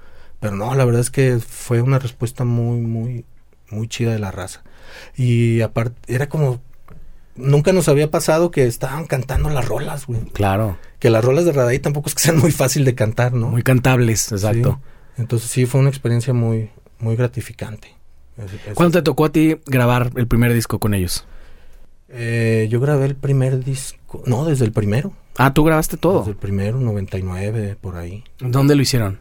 Pero no, la verdad es que fue una respuesta muy, muy, muy chida de la raza. Y aparte, era como nunca nos había pasado que estaban cantando las rolas, güey. Claro. Que las rolas de Radaí tampoco es que sean muy fácil de cantar, ¿no? Muy cantables, exacto. Entonces sí, fue una experiencia muy, muy gratificante. ¿Cuándo te tocó a ti grabar el primer disco con ellos? Eh, yo grabé el primer disco, no, desde el primero. Ah, tú grabaste todo. Desde el primero, 99, por ahí. ¿Dónde lo hicieron?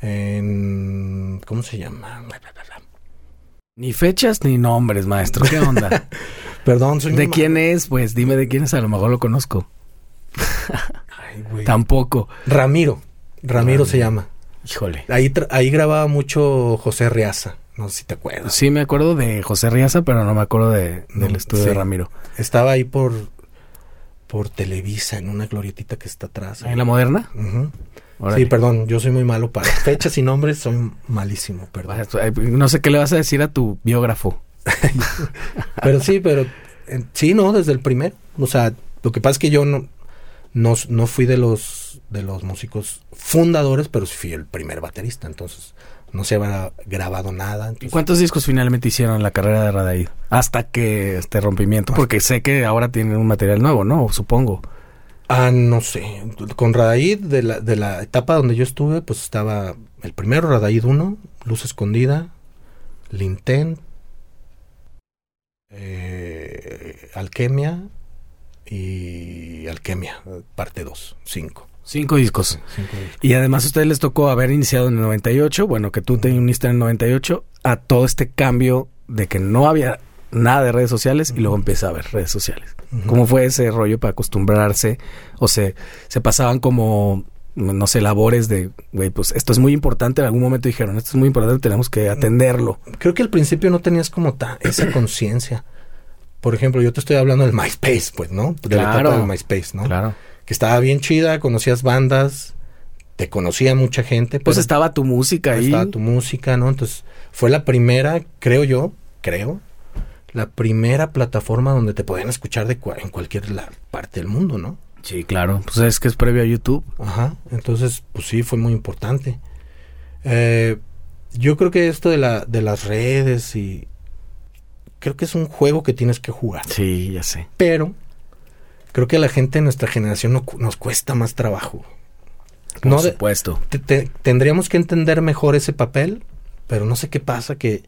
En, ¿cómo se llama? Ni fechas ni nombres, maestro. ¿Qué onda? Perdón, soy ¿De quién es? Pues dime de quién es, a lo mejor lo conozco. Ay, güey. Tampoco. Ramiro. Ramiro se llama. Híjole. Ahí, ahí grababa mucho José Riaza. No sé si te acuerdas. Sí, me acuerdo de José Riaza, pero no me acuerdo de, del estudio de Ramiro. Estaba ahí por, por Televisa, en una glorietita que está atrás. ¿En la moderna? Sí, perdón, yo soy muy malo para fechas y nombres, soy malísimo, perdón. No sé qué le vas a decir a tu biógrafo. pero sí, pero sí, no, desde el primero. O sea, lo que pasa es que yo no, no, no fui de los, de los músicos fundadores, pero sí fui el primer baterista, entonces no se había grabado nada. ¿Y cuántos discos finalmente hicieron en la carrera de Radaid? Hasta que este rompimiento, porque sé que ahora tienen un material nuevo, ¿no? Supongo. Ah, no sé. Con Radaid, de la, de la etapa donde yo estuve, pues estaba el primero, Radaid 1, Luz Escondida, Linten, eh, Alquimia y Alquimia, parte 2, 5. Cinco discos. Y además a ustedes les tocó haber iniciado en el 98, bueno, que tú te uniste en el 98, a todo este cambio de que no había nada de redes sociales y luego empieza a haber redes sociales. ¿Cómo fue ese rollo para acostumbrarse? O se, se pasaban como, no sé, labores de, güey, pues esto es muy importante. En algún momento dijeron, esto es muy importante, tenemos que atenderlo. Creo que al principio no tenías como ta, esa conciencia. Por ejemplo, yo te estoy hablando del MySpace, pues, ¿no? De la etapa del MySpace, ¿no? Claro que estaba bien chida, conocías bandas, te conocía mucha gente. Pues estaba tu música ahí. Estaba tu música, ¿no? Entonces fue la primera, creo yo, creo, la primera plataforma donde te podían escuchar de en cualquier parte del mundo, ¿no? Sí, claro. Pues es que es previo a YouTube. Ajá. Entonces, pues sí, fue muy importante. Eh, yo creo que esto de, la, de las redes y... Creo que es un juego que tienes que jugar. Sí, ya sé. Pero creo que a la gente de nuestra generación no, nos cuesta más trabajo. Por no supuesto. tendríamos que entender mejor ese papel, pero no sé qué pasa que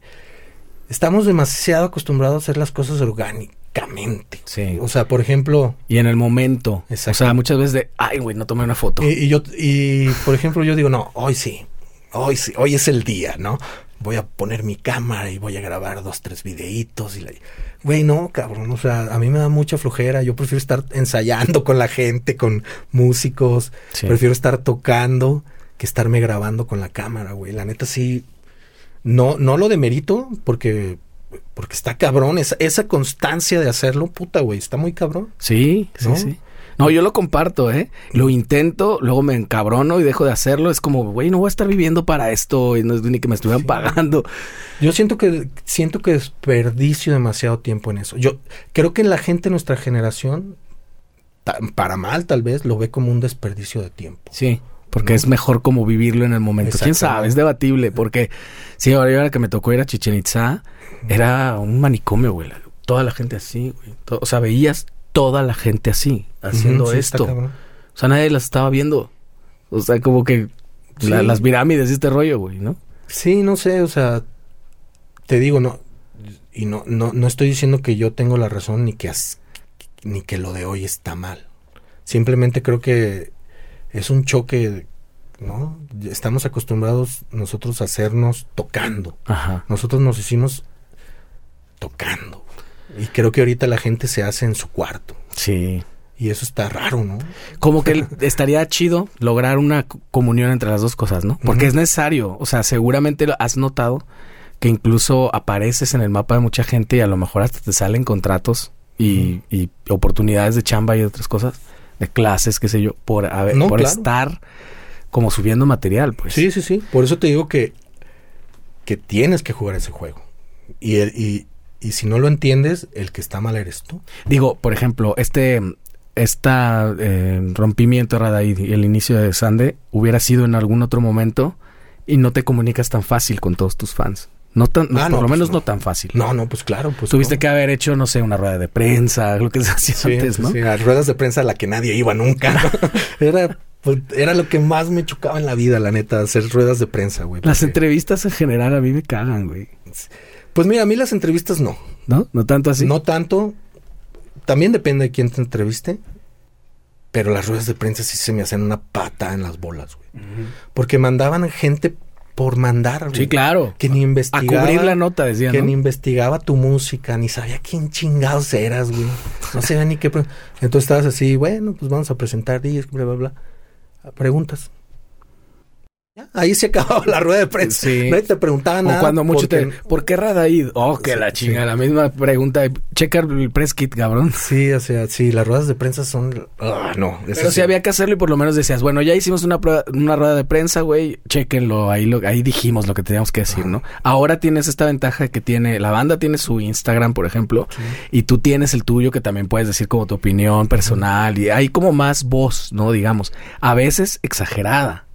estamos demasiado acostumbrados a hacer las cosas orgánicamente. Sí. O sea, por ejemplo. Y en el momento. Exacto. O sea, muchas veces de, ay, güey, no tomé una foto. Y, y, yo, y por ejemplo, yo digo, no, hoy sí. Hoy sí, hoy es el día, ¿no? Voy a poner mi cámara y voy a grabar dos, tres videitos y la Güey, no, cabrón, o sea, a mí me da mucha flojera. Yo prefiero estar ensayando con la gente, con músicos. Prefiero estar tocando que estarme grabando con la cámara, güey. La neta sí, no, no lo demerito porque, porque está cabrón. Esa, esa constancia de hacerlo, puta, güey, está muy cabrón. Sí, sí, ¿No? sí. No, yo lo comparto, ¿eh? Lo intento, luego me encabrono y dejo de hacerlo. Es como, güey, no voy a estar viviendo para esto y no es ni que me estuvieran pagando. Yo siento que siento que desperdicio demasiado tiempo en eso. Yo creo que la gente de nuestra generación, para mal tal vez, lo ve como un desperdicio de tiempo. Sí, porque ¿No? es mejor como vivirlo en el momento. ¿Quién sabe? Es debatible, porque sí, ahora que me tocó ir a Chichen Itza, era un manicomio, güey. Toda la gente así, güey. O sea, veías toda la gente así, haciendo sí, esto. O sea, nadie las estaba viendo. O sea, como que la- las pirámides y este rollo, güey, ¿no? Sí, no sé, o sea, te digo, no, y no, no, no estoy diciendo que yo tengo la razón ni que as- ni que lo de hoy está mal. Simplemente creo que es un choque, ¿no? Estamos acostumbrados nosotros a hacernos tocando. Ajá. Nosotros nos hicimos tocando. Y creo que ahorita la gente se hace en su cuarto. Sí. Y eso está raro, ¿no? Como que estaría chido lograr una comunión entre las dos cosas, ¿no? Porque es necesario. O sea, seguramente lo has notado que incluso apareces en el mapa de mucha gente y a lo mejor hasta te salen contratos y, y oportunidades de chamba y otras cosas, de clases, qué sé yo, por, No, por claro. estar como subiendo material, pues. Sí, sí, sí. Por eso te digo que, que tienes que jugar ese juego. Y, el- y, y si no lo entiendes, el que está mal eres tú. Digo, por ejemplo, este esta eh, rompimiento de Radaid y el inicio de Sande hubiera sido en algún otro momento y no te comunicas tan fácil con todos tus fans. No tan, no, Ah, por lo pues menos no. no. tan fácil. No, no, pues claro. Pues Tuviste que haber hecho, no sé, una rueda de prensa, lo que se hacía Sí, antes, ¿no? sí, a ruedas de prensa a la que nadie iba nunca. era, pues, era lo que más me chocaba en la vida, la neta, hacer ruedas de prensa, güey. Las porque- entrevistas en general a mí me cagan, güey. Pues mira, a mí las entrevistas no. ¿No? No tanto así. No tanto. También depende de quién te entreviste. Pero las ruedas de prensa sí se me hacían una pata en las bolas, güey. Porque mandaban gente por mandar, güey. Sí, claro. Que ni A investigaba. cubrir la nota, decía, Que ¿no? ni investigaba tu música, ni sabía quién chingados eras, güey. No sabía ni qué. Entonces estabas así, bueno, pues vamos a presentar discos, bla, bla, bla. Preguntas. Ya, Ahí se acababa la rueda de prensa. Sí. Nadie te preguntaba nada. O cuando mucho porque- te... ¿Por qué Radaid? Oh, que Sí, la sí. chinga. La misma pregunta. Checa el press kit, cabrón. Sí, o sea, sí, las ruedas de prensa son... Ah, no. eso Pero sí. había que hacerlo y por lo menos decías, bueno, ya hicimos una, prueba- una rueda de prensa, güey, chéquenlo, ahí, lo, ahí dijimos lo que teníamos que decir, ¿no? Ahora tienes esta ventaja que tiene, la banda tiene su Instagram, por ejemplo, y tú tienes el tuyo que también puedes decir como tu opinión personal, y hay como más voz, ¿no? Digamos, a veces exagerada.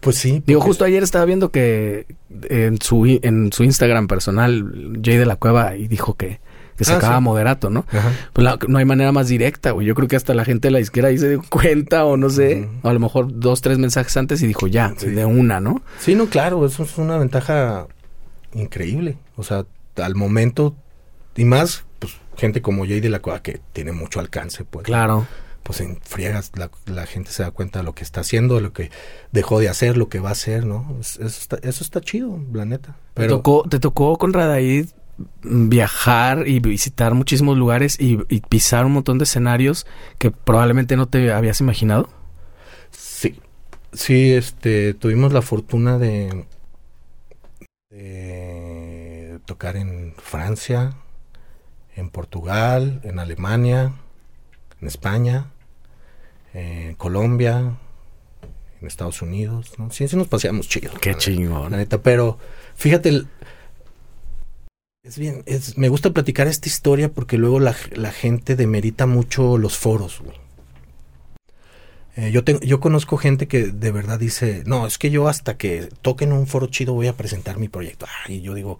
Pues sí. Digo, justo ayer estaba viendo que en su, en su Instagram personal, Jay de la Cueva, y dijo que, que Ah, sacaba sí. moderato, ¿no? Ajá. Pues la- no hay manera más directa, güey. Yo creo que hasta la gente de la izquierda ahí se dio cuenta o no sé. A lo mejor dos, tres mensajes antes y dijo ya, Sí. de una, ¿no? Sí, no, claro, eso es una ventaja increíble. O sea, al momento, y más, pues, gente como Jay de la Cueva que tiene mucho alcance, pues. Claro. Pues en friegas, la, la gente se da cuenta de lo que está haciendo, de lo que dejó de hacer, lo que va a hacer, ¿no? Es- Eso está, eso está chido, la neta. Te, Pero tocó, te tocó con Radaid mm, viajar y visitar muchísimos lugares y, y pisar un montón de escenarios que probablemente no te habías imaginado. sí, sí, este, tuvimos la fortuna de, de tocar en Francia, en Portugal, en Alemania, en España, en Colombia, en Estados Unidos, ¿no? Sí, sí nos paseamos chido. Qué chingón. La neta, pero fíjate, el- es bien, es, me gusta platicar esta historia porque luego la, la gente demerita mucho los foros. güey. Eh, yo, tengo, yo conozco gente que de verdad dice, no, es que yo hasta que toquen un foro chido voy a presentar mi proyecto. Ah, y yo digo,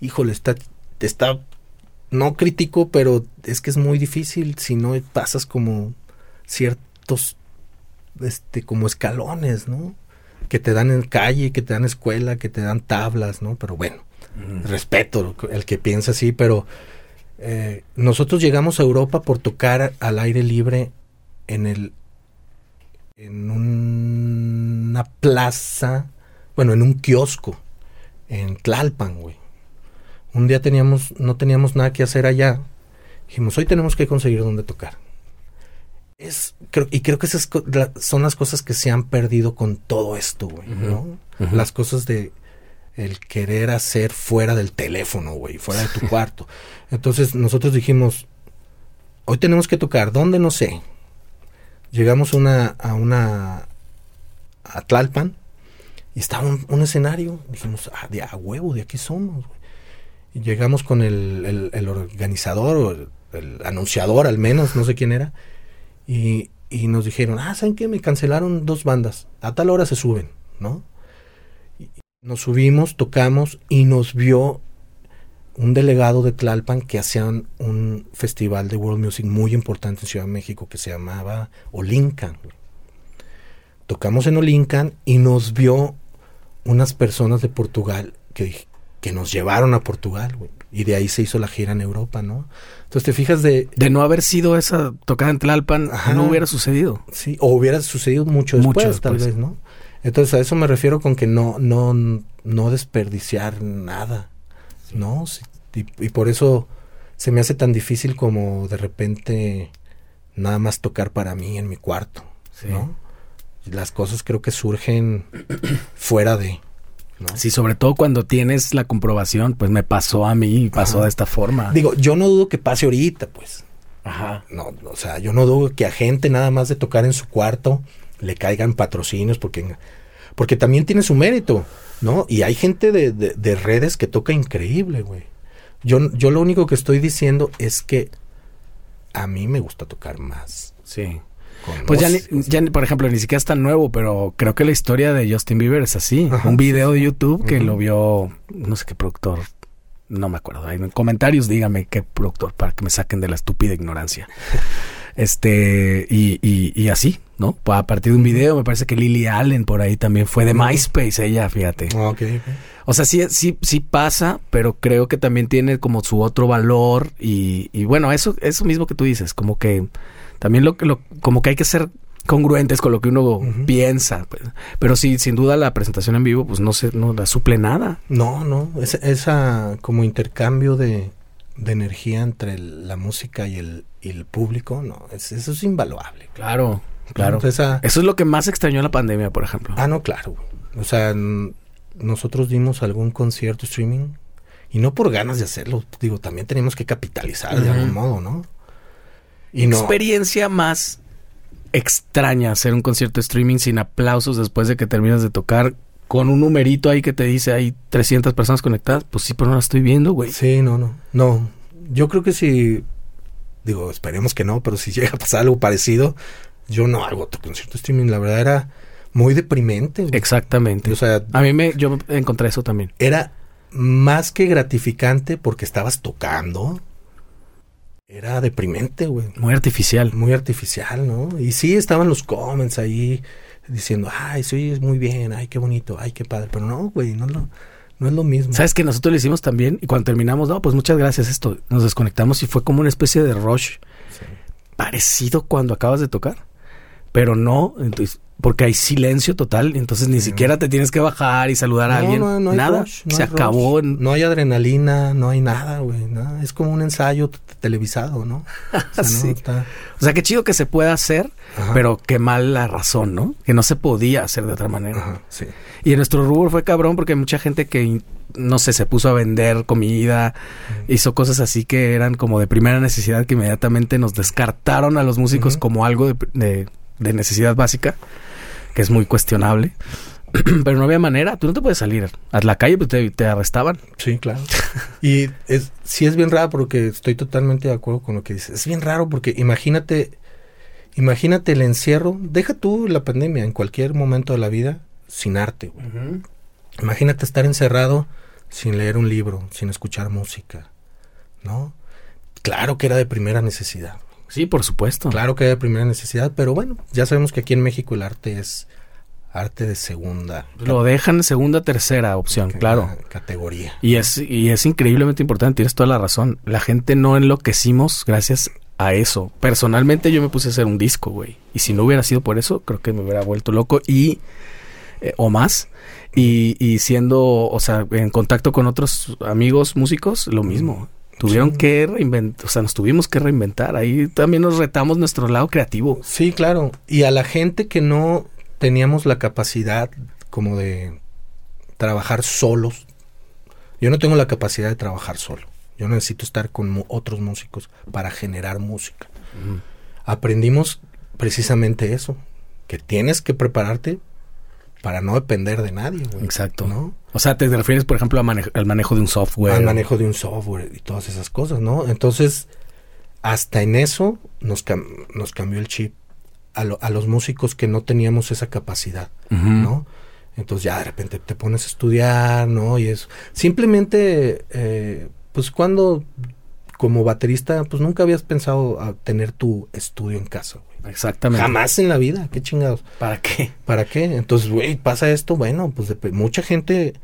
híjole, está, está, no critico, pero es que es muy difícil si no pasas como ciertos, este, como escalones, ¿no? que te dan en calle, que te dan escuela, que te dan tablas, ¿no? Pero bueno, respeto el que piensa así, pero eh, nosotros llegamos a Europa por tocar al aire libre en el en un- una plaza, bueno, en un kiosco en Tlalpan, güey. Un día teníamos no teníamos nada que hacer allá. Dijimos, hoy tenemos que conseguir dónde tocar. Es, creo, y creo que esas son las cosas que se han perdido con todo esto, güey, ¿no? Las cosas de el querer hacer fuera del teléfono, güey, fuera de tu cuarto. Entonces nosotros dijimos, hoy tenemos que tocar, ¿dónde? No sé. Llegamos una, a una, a Tlalpan, y estaba un, escenario. Dijimos, ah, de a huevo, de aquí somos, güey. Y llegamos con el, el, organizador, o el, anunciador al menos, no sé quién era, y, y nos dijeron, ah, ¿saben qué? Me cancelaron dos bandas, a tal hora se suben, ¿no? Nos subimos, tocamos y nos vio un delegado de Tlalpan que hacían un festival de world music muy importante en Ciudad de México que se llamaba Olincan. Tocamos en Olincan y nos vio unas personas de Portugal que, que nos llevaron a Portugal, güey. Y de ahí se hizo la gira en Europa, ¿no? Entonces te fijas de... De no haber sido esa tocada en Tlalpan, no hubiera sucedido. Sí, o hubiera sucedido mucho después, tal vez, ¿no? Entonces a eso me refiero con que no, no, no desperdiciar nada, ¿no? Y, y por eso se me hace tan difícil como de repente nada más tocar para mí en mi cuarto, ¿no? Las cosas creo que surgen fuera de... Sí, sobre todo cuando tienes la comprobación, pues me pasó a mí y pasó de esta forma. Digo, yo no dudo que pase ahorita, pues. Ajá. No, o sea, yo no dudo que a gente nada más de tocar en su cuarto le caigan patrocinios porque, porque también tiene su mérito, ¿no? Y hay gente de, de, redes que toca increíble, güey. Yo, yo lo único que estoy diciendo es que a mí me gusta tocar más. Sí. Pues ya, ya, por ejemplo, ni siquiera es tan nuevo, pero creo que la historia de Justin Bieber es así. Un video de YouTube que lo vio, no sé qué productor, no me acuerdo. En comentarios dígame qué productor para que me saquen de la estúpida ignorancia. Este, y, y, así, ¿no? A partir de un video, me parece que Lily Allen por ahí también fue de MySpace, ella, fíjate. Ah, o sea, sí, sí, sí pasa, pero creo que también tiene como su otro valor y, y bueno, eso, eso mismo que tú dices, como que también lo, lo como que hay que ser congruentes con lo que uno piensa. Pues. Pero sí, sin duda la presentación en vivo, pues no se, no la suple nada. No, no, esa, esa como intercambio de, de energía entre la música y el, y el público, no, eso es invaluable. Claro, claro. eso es lo que más extrañó la pandemia, por ejemplo. Ah, no, claro. O sea, nosotros dimos algún concierto streaming y no por ganas de hacerlo, digo, también tenemos que capitalizar de algún modo, ¿no? Y Experiencia más extraña hacer un concierto streaming sin aplausos después de que terminas de tocar con un numerito ahí que te dice hay 300 personas conectadas. Pues sí, pero no la estoy viendo, güey. Sí, no, no. No. Yo creo que si. Digo, esperemos que no, pero si llega a pasar algo parecido, yo no hago otro concierto streaming. La verdad era muy deprimente. Exactamente. O sea, a mí me, yo encontré eso también. Era más que gratificante porque estabas tocando, era deprimente, güey. Muy artificial. Muy artificial, ¿no? Y sí estaban los comments ahí diciendo, ay, sí, es muy bien, ay, qué bonito, ay, qué padre. Pero no, güey, no, no, no es lo mismo. ¿Sabes que nosotros lo hicimos también? Y cuando terminamos, no, pues muchas gracias, esto. Nos desconectamos y fue como una especie de rush. Parecido cuando acabas de tocar. Pero no, entonces porque hay silencio total, entonces ni siquiera te tienes que bajar y saludar a alguien. No, no hay nada. se acabó. No hay adrenalina, no hay nada, güey. Es como un ensayo televisado, ¿no? O sea, o sea, qué chido que se pueda hacer, pero qué mal la razón, ¿no? Que no se podía hacer de otra manera. sí. Y en nuestro rubro fue cabrón porque hay mucha gente que, no sé, se puso a vender comida, hizo cosas así que eran como de primera necesidad que inmediatamente nos descartaron a los músicos como algo de necesidad básica que es muy cuestionable. Pero no había manera, tú no te puedes salir a la calle, pues te, arrestaban. Sí, claro. y es, sí es bien raro porque estoy totalmente de acuerdo con lo que dices. Es bien raro porque imagínate, imagínate el encierro, deja tú la pandemia en cualquier momento de la vida sin arte. Imagínate estar encerrado sin leer un libro, sin escuchar música, ¿no? Claro que era de primera necesidad. Sí, por supuesto. Claro que hay primera necesidad, pero bueno, ya sabemos que aquí en México el arte es arte de segunda. Lo dejan segunda, tercera opción, claro. Categoría. Y es, y es increíblemente importante, tienes toda la razón. La gente no enloquecimos gracias a eso. Personalmente yo me puse a hacer un disco, güey. Y si no hubiera sido por eso, creo que me hubiera vuelto loco y... Eh, o más. Y, y siendo, o sea, en contacto con otros amigos músicos, lo mismo. Tuvieron que reinventar, o sea, nos tuvimos que reinventar. Ahí también nos retamos nuestro lado creativo. Sí, claro. Y a la gente que no teníamos la capacidad como de trabajar solos Yo no tengo la capacidad de trabajar solo. Yo necesito estar con otros músicos para generar música. Aprendimos precisamente eso, que tienes que prepararte para no depender de nadie. Exacto. ¿no? O sea, te refieres, por ejemplo, al manejo de un software. Al manejo de un software y todas esas cosas, ¿no? Entonces, hasta en eso nos, nos cambió el chip a, a, los músicos que no teníamos esa capacidad, ¿no? Entonces ya de repente te pones a estudiar, ¿no? Y eso. Simplemente, eh, pues cuando como baterista, pues nunca habías pensado a tener tu estudio en casa. Exactamente. Jamás en la vida, qué chingados. ¿Para qué? ¿Para qué? Entonces, güey, pasa esto, bueno, pues mucha gente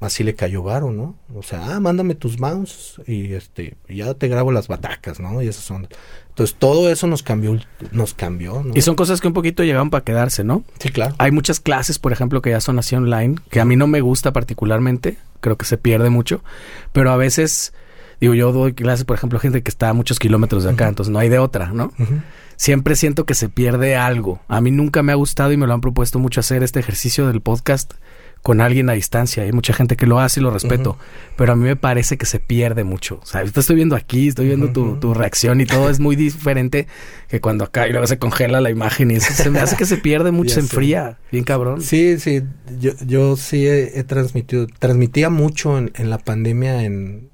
así le cayó varo, ¿no? O sea, ah, mándame tus mounts y este, ya te grabo las batacas, ¿no? Y esas son. Entonces, todo eso nos cambió, nos cambió, ¿no? Y son cosas que un poquito llegaron para quedarse, ¿no? Sí, claro. Hay muchas clases, por ejemplo, que ya son así online, que a mí no me gusta particularmente, creo que se pierde mucho, pero a veces Digo, yo doy clases, por ejemplo, gente que está a muchos kilómetros de acá, entonces no hay de otra, ¿no? Siempre siento que se pierde algo. A mí nunca me ha gustado y me lo han propuesto mucho hacer este ejercicio del podcast con alguien a distancia. Hay mucha gente que lo hace y lo respeto, pero a mí me parece que se pierde mucho. O sea, te estoy viendo aquí, estoy viendo tu, reacción y todo es muy diferente que cuando acá y luego se congela la imagen y eso se me hace que se pierde mucho, se enfría, bien cabrón. Sí, sí, yo, yo sí he, transmitido, transmitía mucho en, en la pandemia en,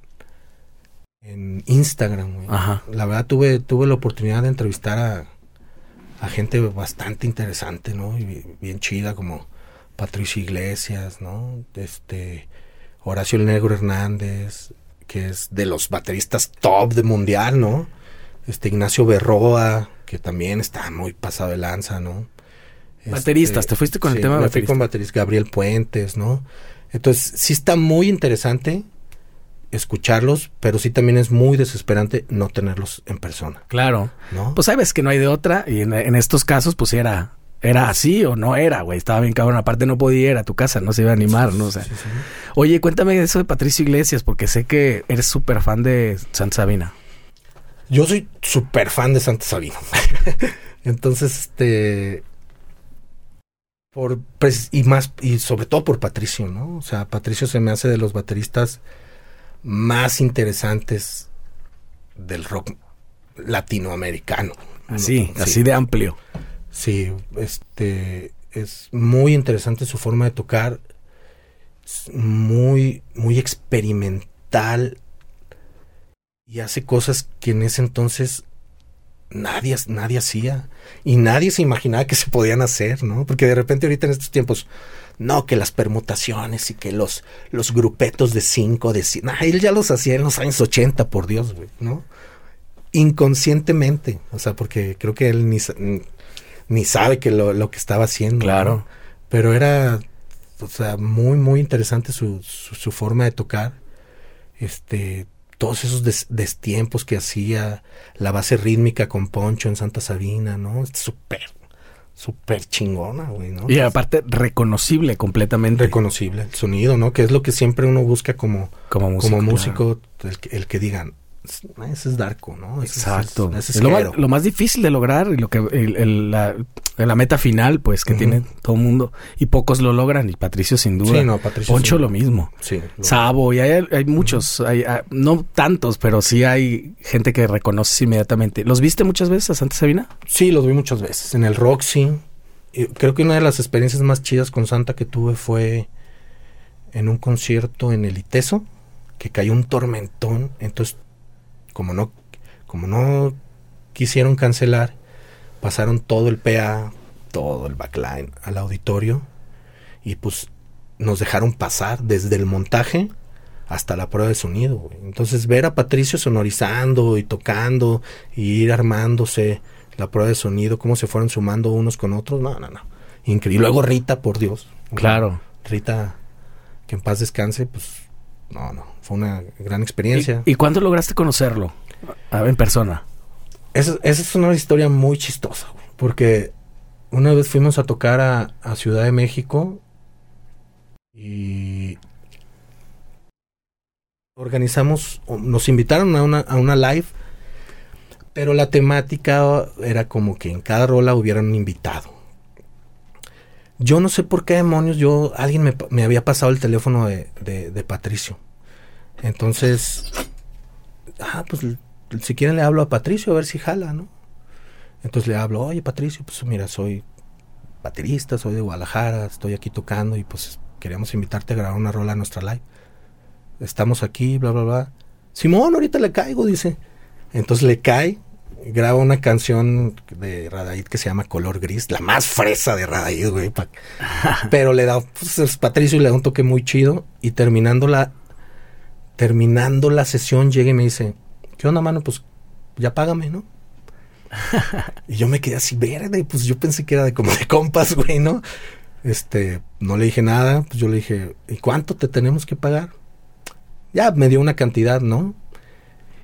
en Instagram, güey. La verdad tuve, tuve la oportunidad de entrevistar a, a gente bastante interesante, ¿no? Y bien chida, como Patricio Iglesias, ¿no? Este, Horacio el Negro Hernández, que es de los bateristas top de mundial, ¿no? Este, Ignacio Berroa, que también está muy pasado de lanza, ¿no? Bateristas, este, ¿te fuiste con el tema de bateristas? fui con bateristas, Gabriel Puentes, ¿no? Entonces, sí está muy interesante escucharlos, pero sí también es muy desesperante no tenerlos en persona. Claro. ¿No? Pues sabes que no hay de otra y en, estos casos pues era era así o no era, güey. Estaba bien cabrón. Aparte no podía ir a tu casa, no se iba a animar, ¿no? O sea, Oye, cuéntame eso de Patricio Iglesias, porque sé que eres súper fan de Santa Sabina. Yo soy súper fan de Santa Sabina. Entonces, este... Por, pues, y más, y sobre todo por Patricio, ¿no? O sea, Patricio se me hace de los bateristas más interesantes del rock latinoamericano. Así, así de amplio. Sí, este es muy interesante su forma de tocar, muy muy experimental y hace cosas que en ese entonces nadie nadie hacía y nadie se imaginaba que se podían hacer, ¿no? Porque de repente ahorita en estos tiempos no, que las permutaciones y que los, los grupetos de cinco, de 100. él ya los hacía en los años 80, por Dios, güey, ¿no? Inconscientemente, o sea, porque creo que él ni, ni sabe que lo, lo que estaba haciendo. Claro. Pero era, o sea, muy, muy interesante su, su, forma de tocar. Este, todos esos destiempos que hacía, la base rítmica con Poncho en Santa Sabina, ¿no? Súper súper chingona, güey, ¿no? Y aparte reconocible completamente. Reconocible, el sonido, ¿no? Que es lo que siempre uno busca como, como músico, el, el, que digan, ese es Darko, ¿no? Exacto. es, lo, más, difícil de lograr y lo que la, la, meta final, pues, que tiene todo el mundo. Y pocos lo logran, y Patricio sin duda. Sí, no, Patricio. Poncho lo mismo. Sí. Sabo, y hay, hay muchos, hay, ah, no tantos, pero sí hay gente que reconoces inmediatamente. ¿Los viste muchas veces a Santa Sabina? Sí, los vi muchas veces. En el Roxy. Creo que una de las experiencias más chidas con Santa que tuve fue en un concierto en el Iteso, que cayó un tormentón. Entonces como no, como no quisieron cancelar, pasaron todo el PA, todo el backline al auditorio y pues nos dejaron pasar desde el montaje hasta la prueba de sonido. Entonces ver a Patricio sonorizando y tocando y ir armándose la prueba de sonido, cómo se fueron sumando unos con otros, no, no, no. Increíble. Luego Rita, por Dios. Claro. Rita, que en paz descanse, pues no, no, fue una gran experiencia. ¿Y, cuándo lograste conocerlo en persona? Esa, es una historia muy chistosa, porque una vez fuimos a tocar a, Ciudad de México y organizamos, nos invitaron a una, a una live, pero la temática era como que en cada rola hubiera un invitado. Yo no sé por qué demonios, yo, alguien me, había pasado el teléfono de, de, Patricio. Entonces, ah, pues si quieren le hablo a Patricio a ver si jala, ¿no? Entonces le hablo, oye Patricio, pues mira, soy baterista, soy de Guadalajara, estoy aquí tocando y pues queríamos invitarte a grabar una rola a nuestra live. Estamos aquí, bla, bla, bla. Simón, ahorita le caigo, dice. Entonces le cae, graba una canción de Radaid que se llama Color Gris, la más fresa de Radaid, güey. Pero le da, pues Patricio le da un toque muy chido y terminando la, terminando la sesión llega y me dice, ¿qué onda, mano? Pues ya págame, ¿no? y yo me quedé así verde, pues yo pensé que era de como de compas, güey, ¿no? Este, no le dije nada, pues yo le dije, ¿y cuánto te tenemos que pagar? Ya me dio una cantidad, ¿no?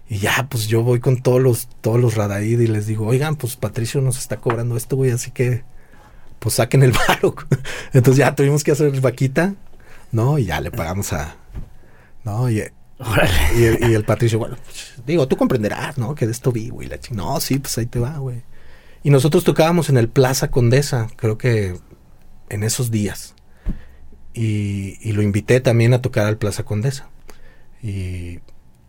Y ya, pues yo voy con todos los, todos los Radaid y les digo, oigan, pues Patricio nos está cobrando esto, güey, así que, pues saquen el varo. Entonces ya tuvimos que hacer vaquita, ¿no? Y ya le pagamos a, ¿no? Y, y, el, Patricio, bueno, digo, tú comprenderás, ¿no? Que de esto vi, güey. La no, sí, pues ahí te va, güey. Y nosotros tocábamos en el Plaza Condesa, creo que en esos días. Y, y lo invité también a tocar al Plaza Condesa. Y,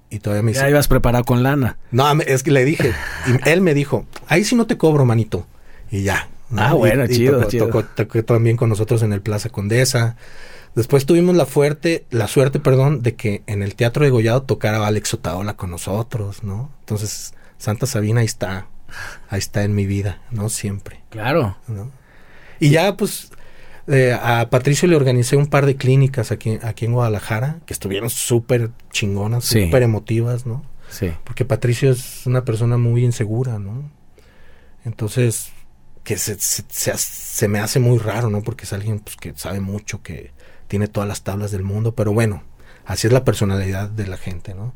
y todavía me dice... Ya ibas preparado con lana. No, es que le dije, y él me dijo, ahí sí no te cobro, manito. Y ya. Ah, bueno, chido, tocó, Tocó, también con nosotros en el Plaza Condesa. Después tuvimos la fuerte, la suerte, perdón, de que en el Teatro de Gollado tocara Alex Otaola con nosotros, ¿no? Entonces, Santa Sabina ahí está, ahí está en mi vida, ¿no? Siempre. Claro. ¿no? Y ya, pues, eh, a Patricio le organicé un par de clínicas aquí, aquí en Guadalajara, que estuvieron súper chingonas, súper emotivas, ¿no? Sí. Porque Patricio es una persona muy insegura, ¿no? Entonces, que se, se, se, me hace muy raro, ¿no? Porque es alguien pues, que sabe mucho, que tiene todas las tablas del mundo, pero bueno, así es la personalidad de la gente, ¿no?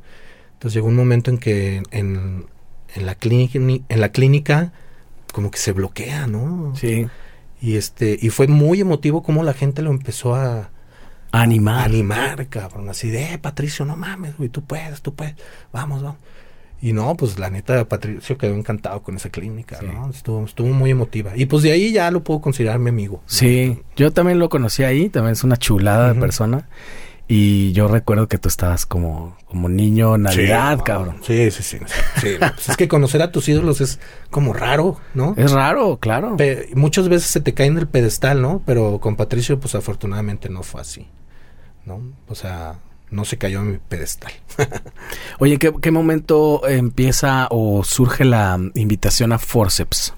Entonces llegó un momento en que en, en, la, clínica, en la clínica como que se bloquea, ¿no? Sí. Y este y fue muy emotivo como la gente lo empezó a, animar. animar, cabrón, así de, eh, Patricio, no mames, güey, tú puedes, tú puedes, vamos, vamos. Y no, pues la neta, Patricio quedó encantado con esa clínica, ¿no? Estuvo, estuvo muy emotiva. Y pues de ahí ya lo puedo considerar mi amigo. Sí, yo también lo conocí ahí, también es una chulada de persona. Y yo recuerdo que tú estabas como, como niño Navidad, cabrón. Sí, sí, sí. Pues es que conocer a tus ídolos es como raro, ¿no? Es raro, claro. muchas veces se te cae en el pedestal, ¿no? Pero con Patricio, pues afortunadamente no fue así, ¿no? O sea, no se cayó en mi pedestal. Oye, ¿qué, ¿qué, momento empieza o surge la invitación a Forceps?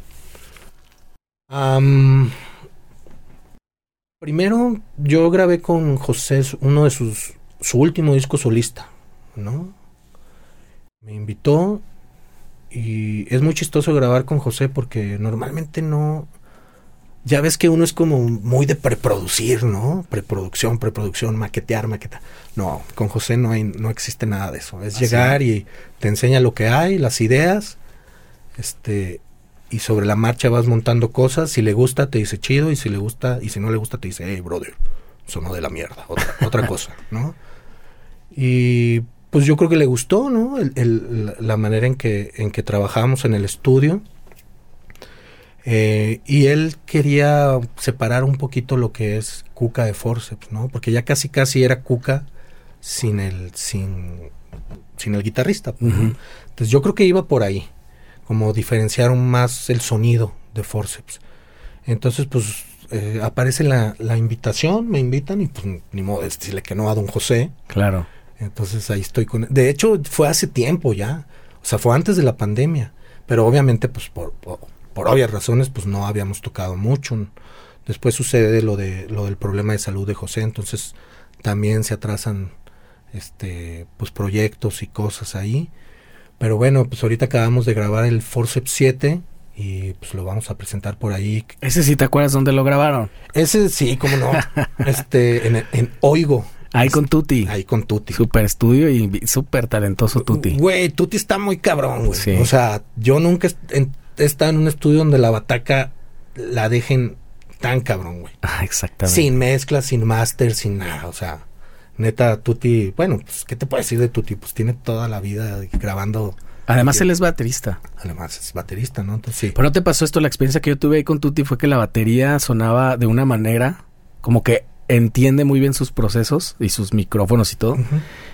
primero, yo grabé con José uno de sus, su último disco solista, ¿no? Me invitó y es muy chistoso grabar con José porque normalmente no, ya ves que uno es como muy de preproducir, ¿no? Preproducción, preproducción, maquetear, maquetar. No, con José no hay, no existe nada de eso. Es llegar y te enseña lo que hay, las ideas, este, y sobre la marcha vas montando cosas. Si le gusta, te dice chido, y si le gusta, y si no le gusta, te dice, hey, brother, sonó de la mierda, otra, otra cosa, ¿no? Y pues yo creo que le gustó, ¿no? El, la manera en que, en que trabajamos en el estudio eh, y él quería separar un poquito lo que es Cuca de Forceps, ¿no? Porque ya casi casi era Cuca sin el, sin, sin el guitarrista. Entonces yo creo que iba por ahí, como diferenciar más el sonido de Forceps. Entonces, pues eh, aparece la, la, invitación, me invitan y pues ni modo decirle que no a don José. Claro. Entonces ahí estoy con... De hecho, fue hace tiempo ya. O sea, fue antes de la pandemia. Pero obviamente, pues por por obvias razones, pues no habíamos tocado mucho. Después sucede lo de lo del problema de salud de José, entonces también se atrasan este pues proyectos y cosas ahí. Pero bueno, pues ahorita acabamos de grabar el Forceps 7 y pues lo vamos a presentar por ahí. Ese sí te acuerdas dónde lo grabaron? Ese sí, cómo no. este en, en Oigo. Ahí con Tuti. Ahí con Tuti. Super estudio y súper talentoso Tuti. Güey, Tuti está muy cabrón, güey. O sea, yo nunca está en un estudio donde la bataca la dejen tan cabrón, güey. Ah, exactamente. Sin mezcla, sin máster, sin nada. O sea, neta, Tuti, bueno, pues, ¿qué te puedo decir de Tuti? Pues tiene toda la vida grabando. Además, él es baterista. Además, es baterista, ¿no? Entonces, sí. Pero no te pasó esto, la experiencia que yo tuve ahí con Tuti fue que la batería sonaba de una manera como que entiende muy bien sus procesos y sus micrófonos y todo.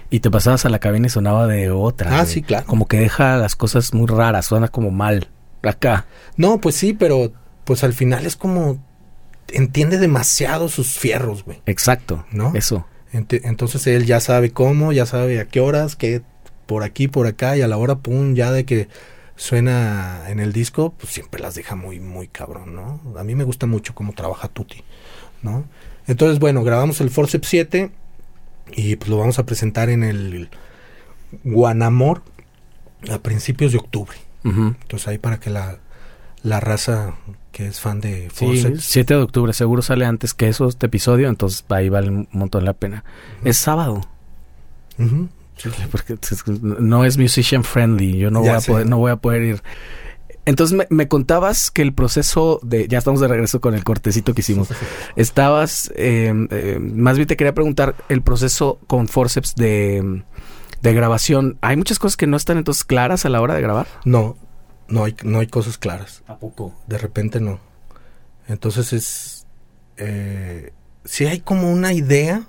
Y te pasabas a la cabina y sonaba de otra. Ah, sí, claro. Como que deja las cosas muy raras, suena como mal. Acá. No, pues sí, pero pues al final es como entiende demasiado sus fierros, güey. Exacto. ¿No? Eso. Ent- Entonces él ya sabe cómo, ya sabe a qué horas, qué por aquí, por acá, y a la hora, pum, ya de que suena en el disco, pues siempre las deja muy, muy cabrón, ¿no? A mí me gusta mucho cómo trabaja Tuti, ¿no? Entonces, bueno, grabamos el Forceps 7 y pues lo vamos a presentar en el Guanamor a principios de octubre. Entonces ahí para que la, la raza que es fan de Sí, Forceps... 7 de octubre, seguro sale antes que eso este episodio, entonces ahí vale un montón la pena. Es sábado, sí, porque no es musician friendly, yo no voy a sé. poder, no voy a poder ir. Entonces me, me contabas que el proceso de, ya estamos de regreso con el cortecito que hicimos. Estabas, eh, eh, más bien te quería preguntar el proceso con forceps de, de grabación. Hay muchas cosas que no están entonces claras a la hora de grabar. No, no hay, no hay cosas claras. ¿A poco? De repente no. Entonces es... Eh, sí hay como una idea,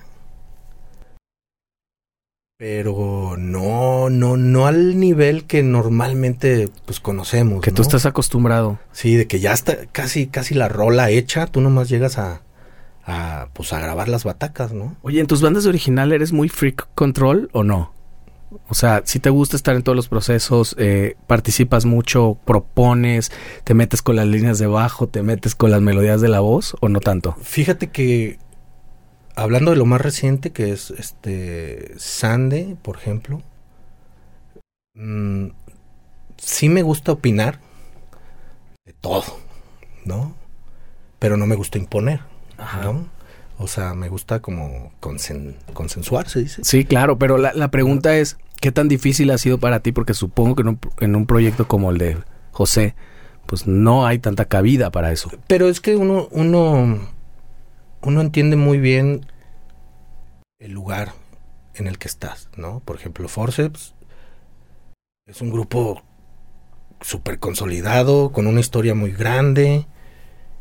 pero no, no, no al nivel que normalmente pues conocemos. Que tú estás acostumbrado. Sí, de que ya está casi, casi la rola hecha, tú nomás llegas a, a, pues a grabar las batacas, ¿no? Oye, ¿en tus bandas de original eres muy freak control o no? O sea, si te gusta estar en todos los procesos, eh, participas mucho, propones, te metes con las líneas de bajo, te metes con las melodías de la voz o no tanto. Fíjate que hablando de lo más reciente que es este Sande, por ejemplo, mm, sí me gusta opinar de todo, ¿no? Pero no me gusta imponer, ¿no? O sea, me gusta como consen- consensuar, se dice. Sí, claro, pero la, la pregunta es, ¿qué tan difícil ha sido para ti? Porque supongo que en un, en un proyecto como el de José, pues no hay tanta cabida para eso. Pero es que uno, uno, uno entiende muy bien el lugar en el que estás, ¿no? Por ejemplo, Forceps es un grupo súper consolidado, con una historia muy grande,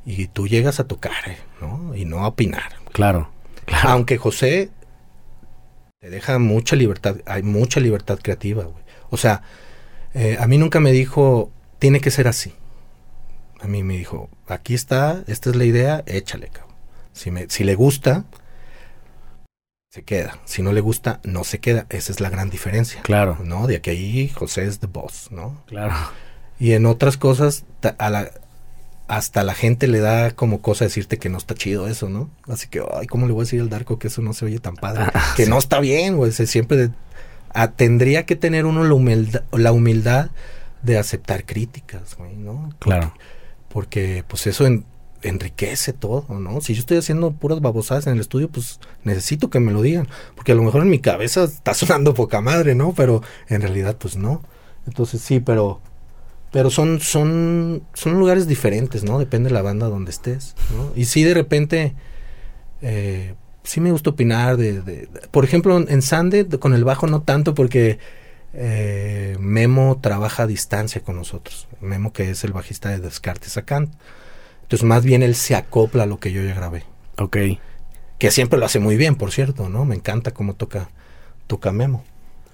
y tú llegas a tocar. ¿no? Y no a opinar. Claro, claro. Aunque José te deja mucha libertad, hay mucha libertad creativa, güey. O sea, eh, a mí nunca me dijo, tiene que ser así. A mí me dijo, aquí está, esta es la idea, échale, cabrón. Si, me, si le gusta, se queda. Si no le gusta, no se queda. Esa es la gran diferencia. Claro, ¿No? De que ahí José es the boss, ¿no? claro. Y en otras cosas, a la, hasta la gente le da como cosa decirte que no está chido eso, ¿no? Así que, ay, ¿cómo le voy a decir al Darko que eso no se oye tan padre? Ah, que sí. no está bien, güey. siempre de- ah, tendría que tener uno la humildad, la humildad de aceptar críticas, güey, ¿no? Claro. Porque, pues, eso en- enriquece todo, ¿no? Si yo estoy haciendo puras babosadas en el estudio, pues necesito que me lo digan. Porque a lo mejor en mi cabeza está sonando poca madre, ¿no? Pero en realidad, pues no. Entonces sí, pero pero son son son lugares diferentes, ¿no? Depende de la banda donde estés, ¿no? Y sí de repente eh, sí me gusta opinar de, de- de- por ejemplo en Sande de- con el bajo no tanto porque eh, Memo trabaja a distancia con nosotros. Memo que es el bajista de Descartes Sacant. Entonces más bien él se acopla a lo que yo ya grabé, Ok. que siempre lo hace muy bien, por cierto, ¿no? Me encanta cómo toca toca Memo.